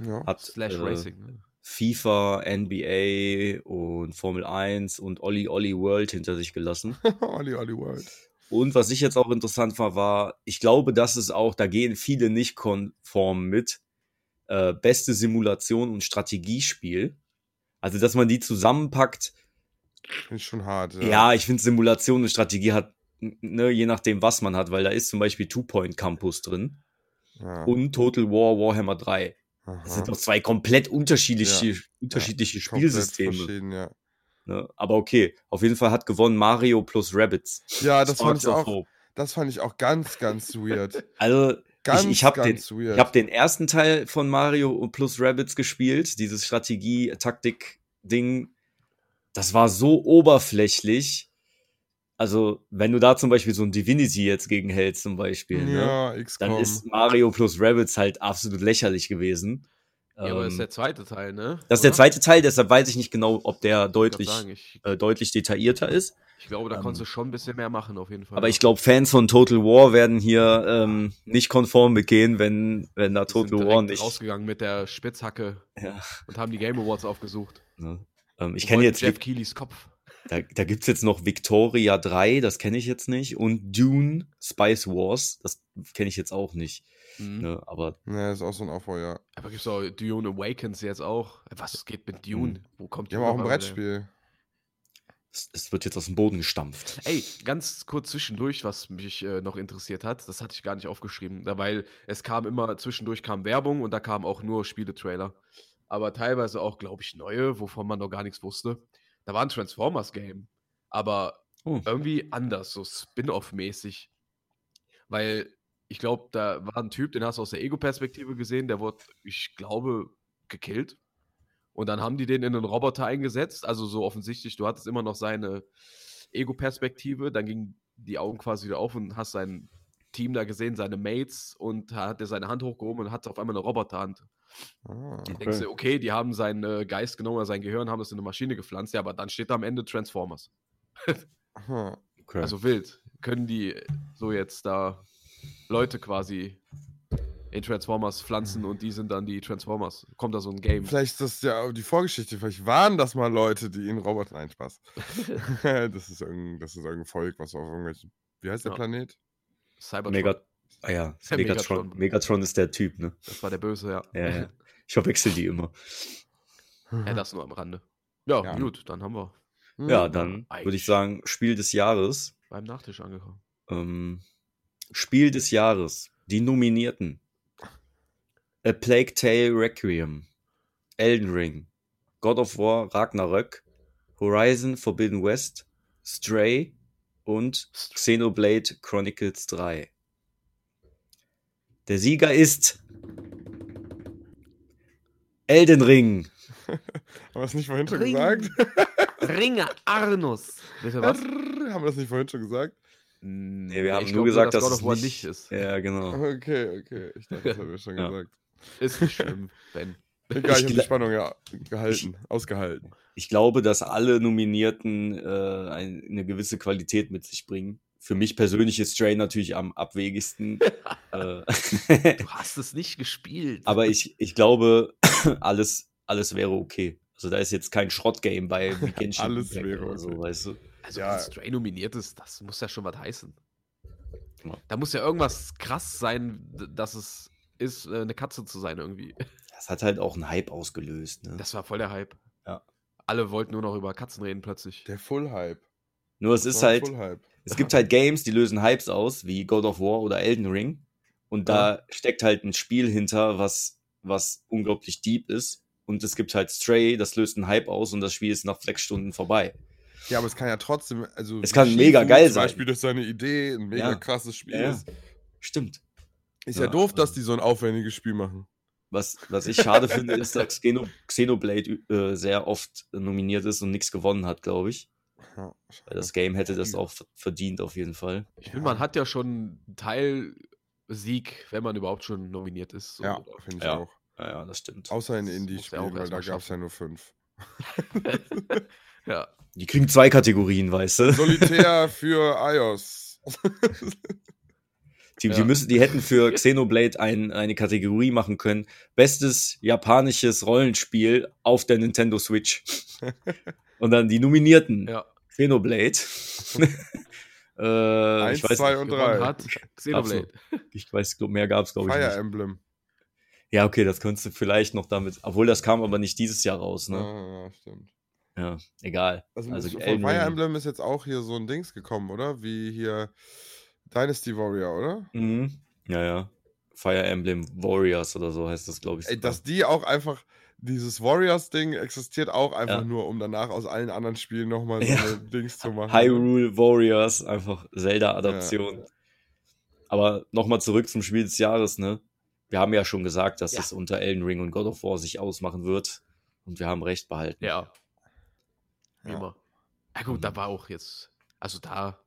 Ja. Hat Slash äh, Racing. Ne? FIFA, NBA und Formel 1 und Olli Olli World hinter sich gelassen. Olli Olli World. Und was ich jetzt auch interessant war, war, ich glaube, dass es auch, da gehen viele nicht konform mit, äh, beste Simulation und Strategiespiel. Also, dass man die zusammenpackt. Ich schon hart. Ja, ich finde Simulation und Strategie hat, ne, je nachdem, was man hat, weil da ist zum Beispiel Two Point Campus drin ja. und Total War Warhammer 3. Das sind Aha. doch zwei komplett unterschiedliche, unterschiedliche Komplett Spielsysteme. ja. Ne? Aber okay, auf jeden Fall hat gewonnen Mario plus Rabbits. Ja, das fand ich auch, Hope. das fand ich auch ganz, ganz weird. Also, Ganz, ich, ich habe den, ich hab den ersten Teil von Mario plus Rabbits gespielt, dieses Strategie-Taktik-Ding. Das war so oberflächlich. Also, wenn du da zum Beispiel so ein Divinity jetzt gegen hältst, zum Beispiel, ne? ja, dann XCOM. ist Mario plus Rabbits halt absolut lächerlich gewesen. Ja, aber das ist Ähm, der zweite Teil, ne? das ist der Oder? zweite Teil, deshalb weiß ich nicht genau, ob der deutlich, sagen, ich, äh, deutlich detaillierter ist. ich glaube, da ähm, konntest du schon ein bisschen mehr machen, auf jeden Fall. Aber ich glaube, Fans von Total War werden hier ähm, nicht konform mitgehen, wenn, wenn da Die sind Total War nicht. rausgegangen mit der Spitzhacke Ja, und haben die Game Awards aufgesucht. ne? ähm, ich kenne jetzt, Jeff Keelys Kopf. Da, da gibt's jetzt noch Victoria 3, das kenne ich jetzt nicht, und Dune Spice Wars, das kenne ich jetzt auch nicht. Mhm. Ne? Aber Ja, ist auch so ein Aufbau, ja. Aber gibt's auch Dune Awakens jetzt auch? Was geht mit Dune? Mhm. Wo kommt Die haben Dune auch ein Brettspiel. es, es wird jetzt aus dem Boden gestampft. Ey, ganz kurz zwischendurch, was mich äh, noch interessiert hat, das hatte ich gar nicht aufgeschrieben, da, weil es kam immer, zwischendurch kam Werbung und da kamen auch nur Spieletrailer. Aber teilweise auch, glaube ich, neue, wovon man noch gar nichts wusste. Da war ein Transformers-Game. Aber Oh. irgendwie anders, so Spin-off-mäßig. Weil ich glaube, da war ein Typ, den hast du aus der Ego-Perspektive gesehen, der wurde, ich glaube, gekillt. Und dann haben die den in einen Roboter eingesetzt. Also so offensichtlich, du hattest immer noch seine Ego-Perspektive, dann gingen die Augen quasi wieder auf und hast sein Team da gesehen, seine Mates, und da hat er seine Hand hochgehoben und hatte auf einmal eine Roboterhand. Ah, Die denkst du, okay, die haben seinen äh, Geist genommen oder sein Gehirn, haben das in eine Maschine gepflanzt, ja, aber dann steht da am Ende Transformers. Okay. Also wild. Können die so jetzt da Leute quasi in Transformers pflanzen und die sind dann die Transformers? Kommt da so ein Game? Vielleicht ist das ja die Vorgeschichte. Vielleicht waren das mal Leute, die in Roboter. Nein, Spaß. das, ist irgendein, das ist irgendein Volk, was auf irgendwelchen. Wie heißt der Ja. Planet? Cybertron. Mega, ah ja, Megatron. Megatron. Megatron ist der Typ, ne? Das war der Böse, ja. Ja, ja. Ich verwechsel die immer. Ja, das nur am Rande. Ja, Ja. gut, dann haben wir Hm. Ja, dann würde ich sagen, Spiel des Jahres. beim Nachtisch angekommen. Ähm, Spiel des Jahres. Die Nominierten. A Plague Tale Requiem. Elden Ring. God of War Ragnarök. Horizon Forbidden West. Stray. Und Xenoblade Chronicles 3. Der Sieger ist Elden Ring. Haben wir das nicht vorhin schon Ring. gesagt? Ringe Arnus. Bitte was? Haben wir das nicht vorhin schon gesagt? Nee, wir haben ich nur gesagt, dass dass God es of War nicht- nicht ist. Ja, genau. Okay, okay. Ich dachte, das haben wir schon Ja. gesagt. Ist nicht schlimm, Ben. Egal, ich habe Ich die Spannung ja gehalten, ausgehalten. Ich glaube, dass alle Nominierten äh, ein, eine gewisse Qualität mit sich bringen. Für mich persönlich ist Stray natürlich am abwegigsten. äh, Du hast es nicht gespielt. aber ich, ich glaube, alles, alles wäre okay. Also da ist jetzt kein Schrottgame bei Genshin Alles Impact wäre oder so, okay. weißt du? Also, Ja. wenn Stray nominiert ist, das muss ja schon was heißen. Da muss ja irgendwas krass sein, dass es ist, äh, eine Katze zu sein irgendwie. Das hat halt auch einen Hype ausgelöst. Ne? Das war voll der Hype. Ja. Alle wollten nur noch über Katzen reden plötzlich. Der Full Hype. Nur es ist halt, es gibt halt Games, die lösen Hypes aus, wie God of War oder Elden Ring. Und da steckt halt ein Spiel hinter, was, was unglaublich deep ist. Und es gibt halt Stray, das löst einen Hype aus und das Spiel ist nach sechs Stunden vorbei. Ja, aber es kann ja trotzdem, also Es kann wie mega Shifu geil zum sein. Beispiel durch seine Idee ein mega Ja. krasses Spiel Ja, ist. Stimmt. Ist ja, Ja, doof, dass die so ein aufwendiges Spiel machen. Was, was ich schade finde, ist, dass Xeno, Xenoblade äh, sehr oft nominiert ist und nichts gewonnen hat, glaube ich. Ja, Weil das Game hätte das auch verdient, auf jeden Fall. Ich finde, man hat ja schon einen Teilsieg, wenn man überhaupt schon nominiert ist. So. ja finde ich Ja. auch. Ja, ja, das stimmt. Außer in Indie-Spielen, weil da gab es ja nur fünf. ja. Die kriegen zwei Kategorien, weißt du? Solitär für iOS. Die, die, Ja. müssen, die hätten für Xenoblade ein, eine Kategorie machen können. Bestes japanisches Rollenspiel auf der Nintendo Switch. Und dann die Nominierten. ja. Xenoblade. äh, Eins, ich weiß, zwei und Gewonnen drei. hat Xenoblade. ich weiß, mehr gab es, glaube ich, Fire nicht. Emblem. Ja, okay, das könntest du vielleicht noch damit. Obwohl, das kam aber nicht dieses Jahr raus, ne? Ah, ja, stimmt. Ja, egal. Also, Also, von Fire. Emblem ist jetzt auch hier so ein Dings gekommen, oder? Wie hier Dynasty Warrior, oder? Mhm. Ja, ja. Fire Emblem Warriors oder so heißt das, glaube ich. Ey, dass die auch einfach, dieses Warriors-Ding existiert auch einfach Ja. nur, um danach aus allen anderen Spielen nochmal so Ja. Dings zu machen. Hyrule Warriors, einfach Zelda-Adaption. Aber nochmal zurück zum Spiel des Jahres, ne? Wir haben ja schon gesagt, dass Ja. es unter Elden Ring und God of War sich ausmachen wird. Und wir haben recht behalten. Ja. Ja. immer. Ja, gut, da war auch jetzt. Also da.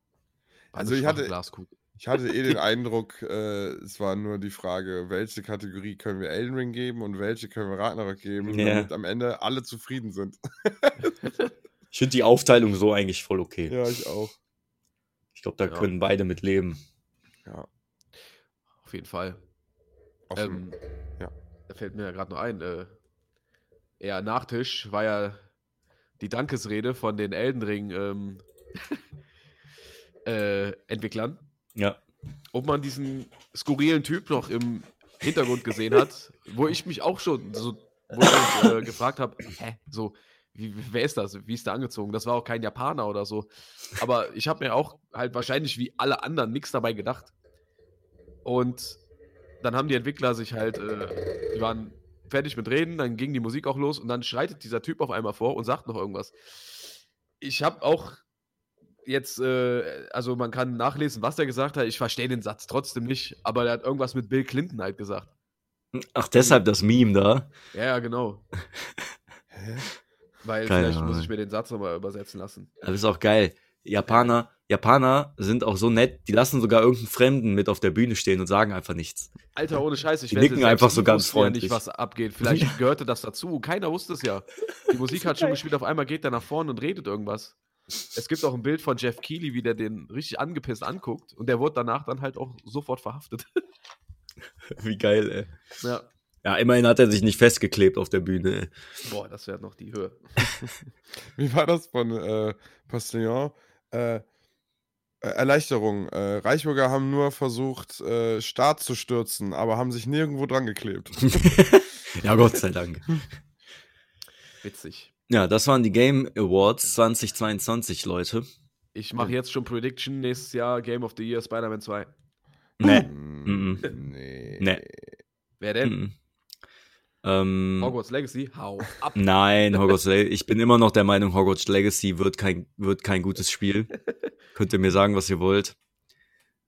Also ich hatte- Glaskugel. Ich hatte eh den Eindruck, äh, es war nur die Frage, welche Kategorie können wir Elden Ring geben und welche können wir Ragnarök geben, Ja. damit am Ende alle zufrieden sind. Ich finde die Aufteilung so eigentlich voll okay. Ja, ich auch. Ich glaube, da Ja. können beide mit leben. Ja. Auf jeden Fall. Auf Ähm, ja. Da fällt mir ja gerade noch ein. Äh, ja, Nachtisch war ja die Dankesrede von den Elden Ring ähm, äh, Entwicklern. Ja. Ob man diesen skurrilen Typ noch im Hintergrund gesehen hat, wo ich mich auch schon so ich äh, gefragt habe, hä, so, wie, wer ist das? Wie ist der angezogen? Das war auch kein Japaner oder so. Aber ich habe mir auch halt wahrscheinlich wie alle anderen nichts dabei gedacht. Und dann haben die Entwickler sich halt, äh, die waren fertig mit Reden, dann ging die Musik auch los und dann schreitet dieser Typ auf einmal vor und sagt noch irgendwas. Ich habe auch jetzt, äh, also man kann nachlesen, was er gesagt hat. Ich verstehe den Satz trotzdem nicht, aber er hat irgendwas mit Bill Clinton halt gesagt. Ach, deshalb das Meme da. Ja, ja, genau. Hä? Weil Keine vielleicht muss Ahnung. ich mir den Satz nochmal übersetzen lassen. Das ist auch geil. Japaner, Japaner sind auch so nett, die lassen sogar irgendeinen Fremden mit auf der Bühne stehen und sagen einfach nichts. Alter, ohne Scheiß, ich Die nicken einfach so ganz ja freundlich. nicht, was abgeht. Vielleicht gehörte das dazu. Keiner wusste es ja. Die Musik hat schon gespielt, auf einmal geht er nach vorne und redet irgendwas. Es gibt auch ein Bild von Jeff Keighley, wie der den richtig angepisst anguckt und der wurde danach dann halt auch sofort verhaftet. Wie geil, ey. ja. Ja, immerhin hat er sich nicht festgeklebt auf der Bühne. Ey. Boah, das wäre noch die Höhe. Wie war das von äh, Postillon? Äh, äh, Erleichterung. Äh, Reichbürger haben nur versucht, äh, Staat zu stürzen, aber haben sich nirgendwo dran geklebt. ja, Gott sei Dank. Witzig. Ja, das waren die Game Awards 2022, Leute. Ich mache jetzt schon Prediction, nächstes Jahr Game of the Year Spider-Man 2. Nee. Mm, nee. Nee. Wer denn? Ähm, Hogwarts Legacy? Hau ab. nein, Hogwarts Legacy. Ich bin immer noch der Meinung, Hogwarts Legacy wird kein, wird kein gutes Spiel. Könnt ihr mir sagen, was ihr wollt.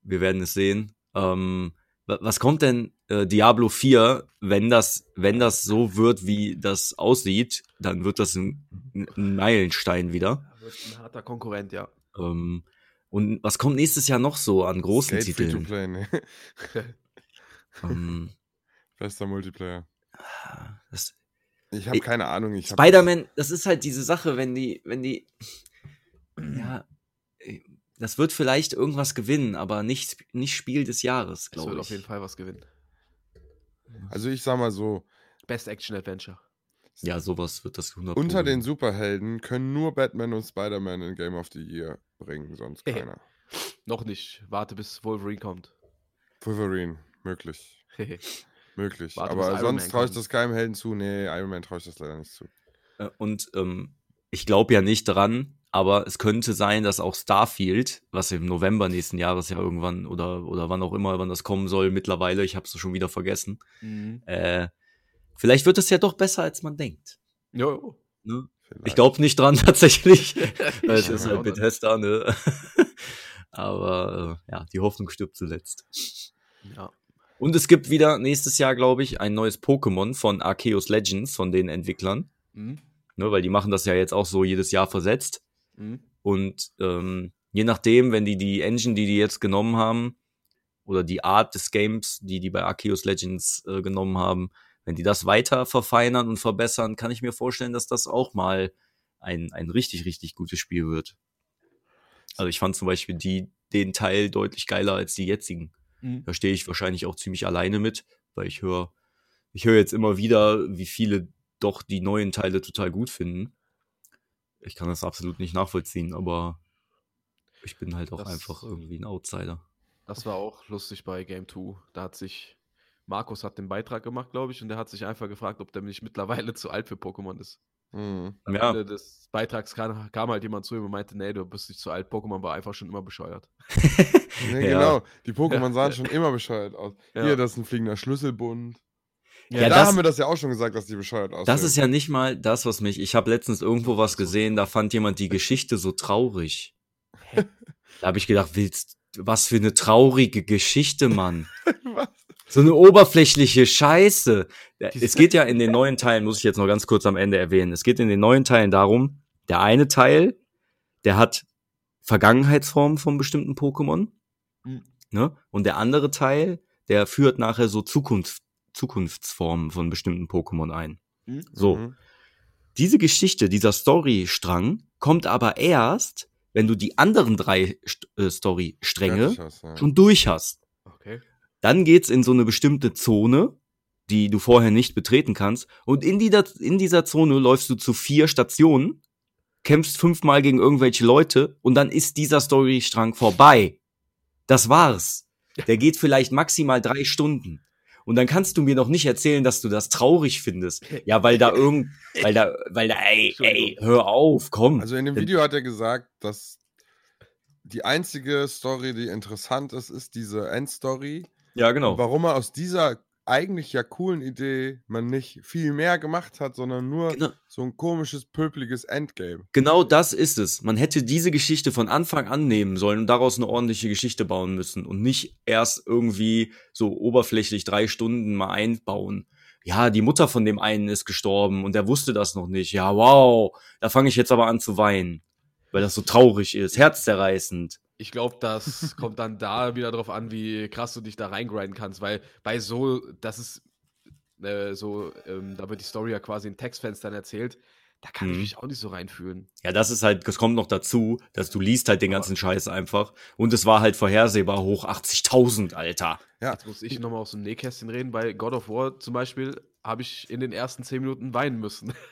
Wir werden es sehen. Ähm, wa- was kommt denn äh, Diablo 4, wenn das, wenn das so wird, wie das aussieht, dann wird das ein, ein Meilenstein wieder. Wird ein harter Konkurrent, ja. Ähm, und was kommt nächstes Jahr noch so an großen Skate free to Titeln? play, ne? Ähm, Bester Multiplayer. das, Ich habe keine Ahnung. Spider-Man, das ist halt diese Sache, wenn die, wenn die, ja, das wird vielleicht irgendwas gewinnen, aber nicht, nicht Spiel des Jahres, Das glaube wird ich. auf jeden Fall was gewinnen. Also ich sag mal so, Best Action Adventure. Ja, sowas wird das 100 unter den. Superhelden können nur Batman und Spider-Man in Game of the Year bringen, sonst keiner. Noch nicht. Warte, bis Wolverine kommt. Wolverine, möglich. Möglich. Warte, Aber sonst traue ich das keinem Helden zu. Nee, Iron Man traue ich das leider nicht zu. Äh, Und ähm, ich glaube ja nicht dran, aber es könnte sein, dass auch Starfield, was im November nächsten Jahres ja irgendwann oder, oder wann auch immer, wann das kommen soll, mittlerweile, ich habe es schon wieder vergessen, Mhm. äh, vielleicht wird es ja doch besser, als man denkt. Jo. Ne? Ich glaube nicht dran tatsächlich. Es ist halt. Bethesda, ne? Aber äh, ja, die Hoffnung stirbt zuletzt. Ja. Und es gibt wieder nächstes Jahr, glaube ich, ein neues Pokémon von Arceus Legends, von den Entwicklern. Mhm. Ne, weil die machen das ja jetzt auch so jedes Jahr versetzt. Mhm. Und ähm, je nachdem, wenn die die Engine, die die jetzt genommen haben, oder die Art des Games, die die bei Arceus Legends äh, genommen haben, wenn die das weiter verfeinern und verbessern, kann ich mir vorstellen, dass das auch mal ein, ein richtig, richtig gutes Spiel wird. Also ich fand zum Beispiel die, den Teil deutlich geiler als die jetzigen. Mhm. Da stehe ich wahrscheinlich auch ziemlich alleine mit, weil ich höre, ich höre jetzt immer wieder, wie viele doch die neuen Teile total gut finden. Ich kann das absolut nicht nachvollziehen, aber ich bin halt auch Das- einfach irgendwie ein Outsider. Das war auch lustig bei Game 2. Da hat sich Markus hat den Beitrag gemacht, glaube ich, und der hat sich einfach gefragt, ob der nicht mittlerweile zu alt für Pokémon ist. Mhm. Am Ja. Ende des Beitrags kam, kam halt jemand zu ihm und meinte, nee, du bist nicht zu alt, Pokémon war einfach schon immer bescheuert. Nee, Ja. genau. Die Pokémon sahen schon immer bescheuert aus. Ja. Hier, das ist ein fliegender Schlüsselbund. Ja, da das- haben wir das ja auch schon gesagt, dass die bescheuert aussehen. Das ist ja nicht mal das, was mich. Ich habe letztens irgendwo was gesehen, da fand jemand die Geschichte so traurig. Da habe ich gedacht, willst was für eine traurige Geschichte, Mann. So eine oberflächliche Scheiße. Ja, Die- Es geht ja in den neuen Teilen, muss ich jetzt noch ganz kurz am Ende erwähnen. Es geht in den neuen Teilen darum, der eine Teil, der hat Vergangenheitsformen von bestimmten Pokémon, Mhm. ne? Und der andere Teil, der führt nachher so Zukunft, Zukunftsformen von bestimmten Pokémon ein. Hm? So. Mhm. Diese Geschichte, dieser Storystrang kommt aber erst, wenn du die anderen drei St äh, Storystränge ja. schon durch hast. Okay. Dann geht's in so eine bestimmte Zone, die du vorher nicht betreten kannst. Und in, die, in dieser Zone läufst du zu vier Stationen, kämpfst fünfmal gegen irgendwelche Leute und dann ist dieser Storystrang vorbei. Das war's. Der geht vielleicht maximal drei Stunden. Und dann kannst du mir noch nicht erzählen, dass du das traurig findest. Ja, weil da irgend, weil da, weil da, ey, ey, hör auf, komm. Also in dem Video hat er gesagt, dass die einzige Story, die interessant ist, ist diese Endstory. ja, Und warum er aus dieser eigentlich ja coolen Idee man nicht viel mehr gemacht hat, sondern nur Genau. so ein komisches, pöpliges Endgame. Genau das ist es. Man hätte diese Geschichte von Anfang an nehmen sollen und daraus eine ordentliche Geschichte bauen müssen und nicht erst irgendwie so oberflächlich drei Stunden mal einbauen. Ja, die Mutter von dem einen ist gestorben und der wusste das noch nicht. Ja, wow, da fange ich jetzt aber an zu weinen, weil das so traurig ist, herzzerreißend. Ich glaube, das kommt dann da wieder drauf an, wie krass du dich da reingrinden kannst, weil bei so, das ist äh, so, ähm, da wird die Story ja quasi in Textfenstern erzählt, da kann ich Mhm. mich auch nicht so reinfühlen. Ja, das ist halt, das kommt noch dazu, dass du liest halt den ganzen Scheiß einfach und es war halt vorhersehbar hoch 80.000, Alter. Ja, Jetzt muss ich nochmal aus dem Nähkästchen reden. Bei God of War zum Beispiel habe ich in den ersten zehn Minuten weinen müssen.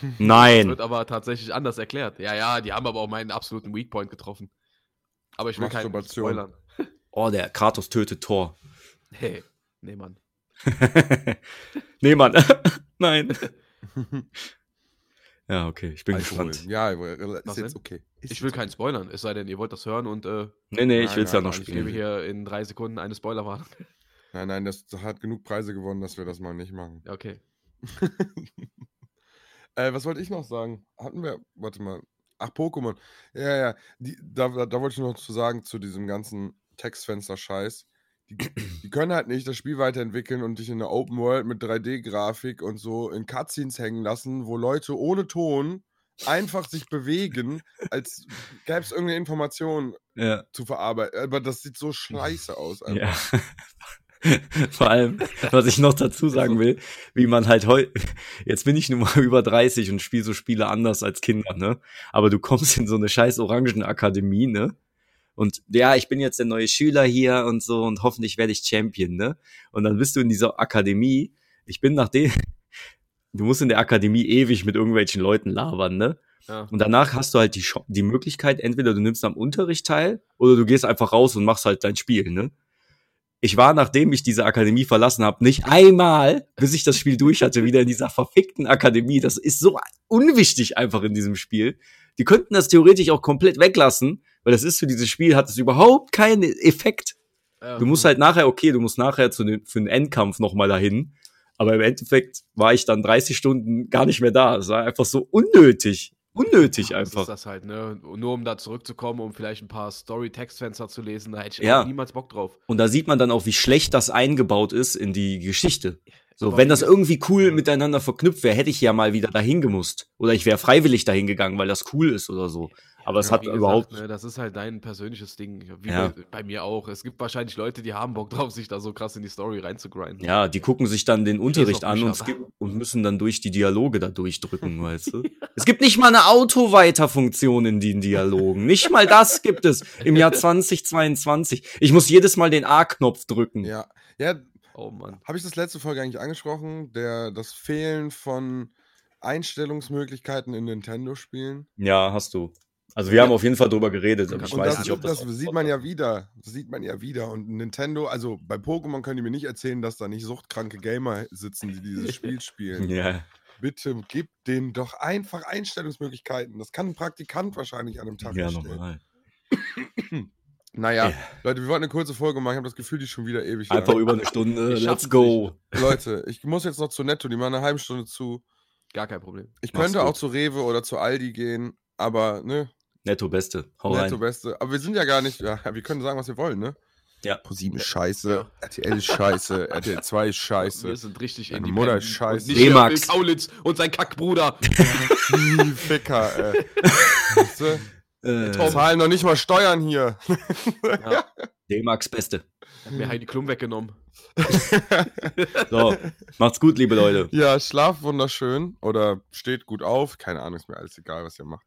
Das Nein. wird aber tatsächlich anders erklärt. Ja, ja, die haben aber auch meinen absoluten Weakpoint getroffen. Aber ich will keinen spoilern. Oh, der Kratos tötet Thor. Hey, nee, Mann. nee, Mann. Nein. ja, okay, ich bin Alkohol. gespannt. Ja, ist Was jetzt denn? okay. Ist Ich will keinen spoilern, es sei denn, ihr wollt das hören und äh, Nee, nee, ich Nein, will's ja noch nein, ich gebe spielen. hier in drei Sekunden eine Spoilerwarnung. Nein, nein, das hat genug Preise gewonnen, dass wir das mal nicht machen. Ja, okay. Äh, was wollte ich noch sagen? Hatten wir, warte mal. Ach, Pokémon. Ja, ja. Die, da, da, wollte ich noch zu sagen zu diesem ganzen Textfenster-Scheiß. Die, die können halt nicht das Spiel weiterentwickeln und dich in der Open World mit 3D-Grafik und so in Cutscenes hängen lassen, wo Leute ohne Ton einfach sich bewegen, als gäbe es irgendeine Information Ja. zu verarbeiten. Aber das sieht so scheiße aus. Einfach. ja. Vor allem, was ich noch dazu sagen will, wie man halt heute, jetzt bin ich nun mal über 30 und spiele so Spiele anders als Kinder, ne? Aber du kommst in so eine scheiß Orangenakademie, ne? Und ja, ich bin jetzt der neue Schüler hier und so und hoffentlich werde ich Champion, ne? Und dann bist du in dieser Akademie. Ich bin nachdem, du musst in der Akademie ewig mit irgendwelchen Leuten labern, ne? Ja. Und danach hast du halt die, die Möglichkeit, entweder du nimmst am Unterricht teil oder du gehst einfach raus und machst halt dein Spiel, ne? Ich war, nachdem ich diese Akademie verlassen habe, nicht einmal, bis ich das Spiel durch hatte, wieder in dieser verfickten Akademie. Das ist so unwichtig einfach in diesem Spiel. Die könnten das theoretisch auch komplett weglassen, weil das ist für dieses Spiel, hat es überhaupt keinen Effekt. Du musst halt nachher, okay, du musst nachher zu den, für den Endkampf nochmal dahin. Aber im Endeffekt war ich dann 30 Stunden gar nicht mehr da. Es war einfach so unnötig. Unnötig Das einfach. ist das halt, ne? Nur um da zurückzukommen, um vielleicht ein paar Story-Textfenster zu lesen, da hätte ich Ja. niemals Bock drauf. Und da sieht man dann auch, wie schlecht das eingebaut ist in die Geschichte. So, Aber wenn das irgendwie cool miteinander verknüpft wäre, hätte ich ja mal wieder dahin gemusst. Oder ich wäre freiwillig dahin gegangen, weil das cool ist oder so. Aber es Ja, hat wie gesagt, überhaupt. Ne, das ist halt dein persönliches Ding. Wie Ja. bei, bei mir auch. Es gibt wahrscheinlich Leute, die haben Bock drauf, sich da so krass in die Story reinzugrinden. Ja, die gucken sich dann den Unterricht an und, skip- und müssen dann durch die Dialoge da durchdrücken, weißt du? Es gibt nicht mal eine Autoweiterfunktion in den Dialogen. Nicht mal das gibt es im Jahr 2022. Ich muss jedes Mal den A-Knopf drücken. Ja, ja Oh Mann. Habe ich das letzte Folge eigentlich angesprochen? Der, das Fehlen von Einstellungsmöglichkeiten in Nintendo-Spielen. Ja, hast du. Also wir haben auf jeden Fall drüber geredet, aber ich Und weiß das, nicht, ob das. das sieht man ja wieder. Das sieht man ja wieder. Und Nintendo, also bei Pokémon können die mir nicht erzählen, dass da nicht suchtkranke Gamer sitzen, die dieses Spiel spielen. ja. Bitte gib denen doch einfach Einstellungsmöglichkeiten. Das kann ein Praktikant wahrscheinlich an einem Tag ja, erstellen. normal. Naja, Ja. Leute, wir wollten eine kurze Folge machen. Ich habe das Gefühl, die ist schon wieder ewig Einfach lang. über eine Stunde. Ich Let's go. Leute, ich muss jetzt noch zu Netto. Die machen eine halbe Stunde zu. Gar kein Problem. Ich Mach's könnte gut. auch zu Rewe oder zu Aldi gehen, aber ne, Netto Beste. Hau Netto rein. Beste. Aber wir sind ja gar nicht, ja, wir können sagen, was wir wollen, ne? Ja. ProSieben ist scheiße, Ja. RTL ist scheiße, RTL 2 ist scheiße. Wir sind richtig Deine independent Mutter ist scheiße. Und nicht der D-Max. Kaulitz und sein Kackbruder. Die Ficker, ey. Weißt du? Äh. Zahlen noch nicht mal Steuern hier. Ja. D-Max Beste. Hat mir Heidi Klum weggenommen. So, macht's gut, liebe Leute. ja, schlaf wunderschön oder steht gut auf. Keine Ahnung, ist mir alles egal, was ihr macht.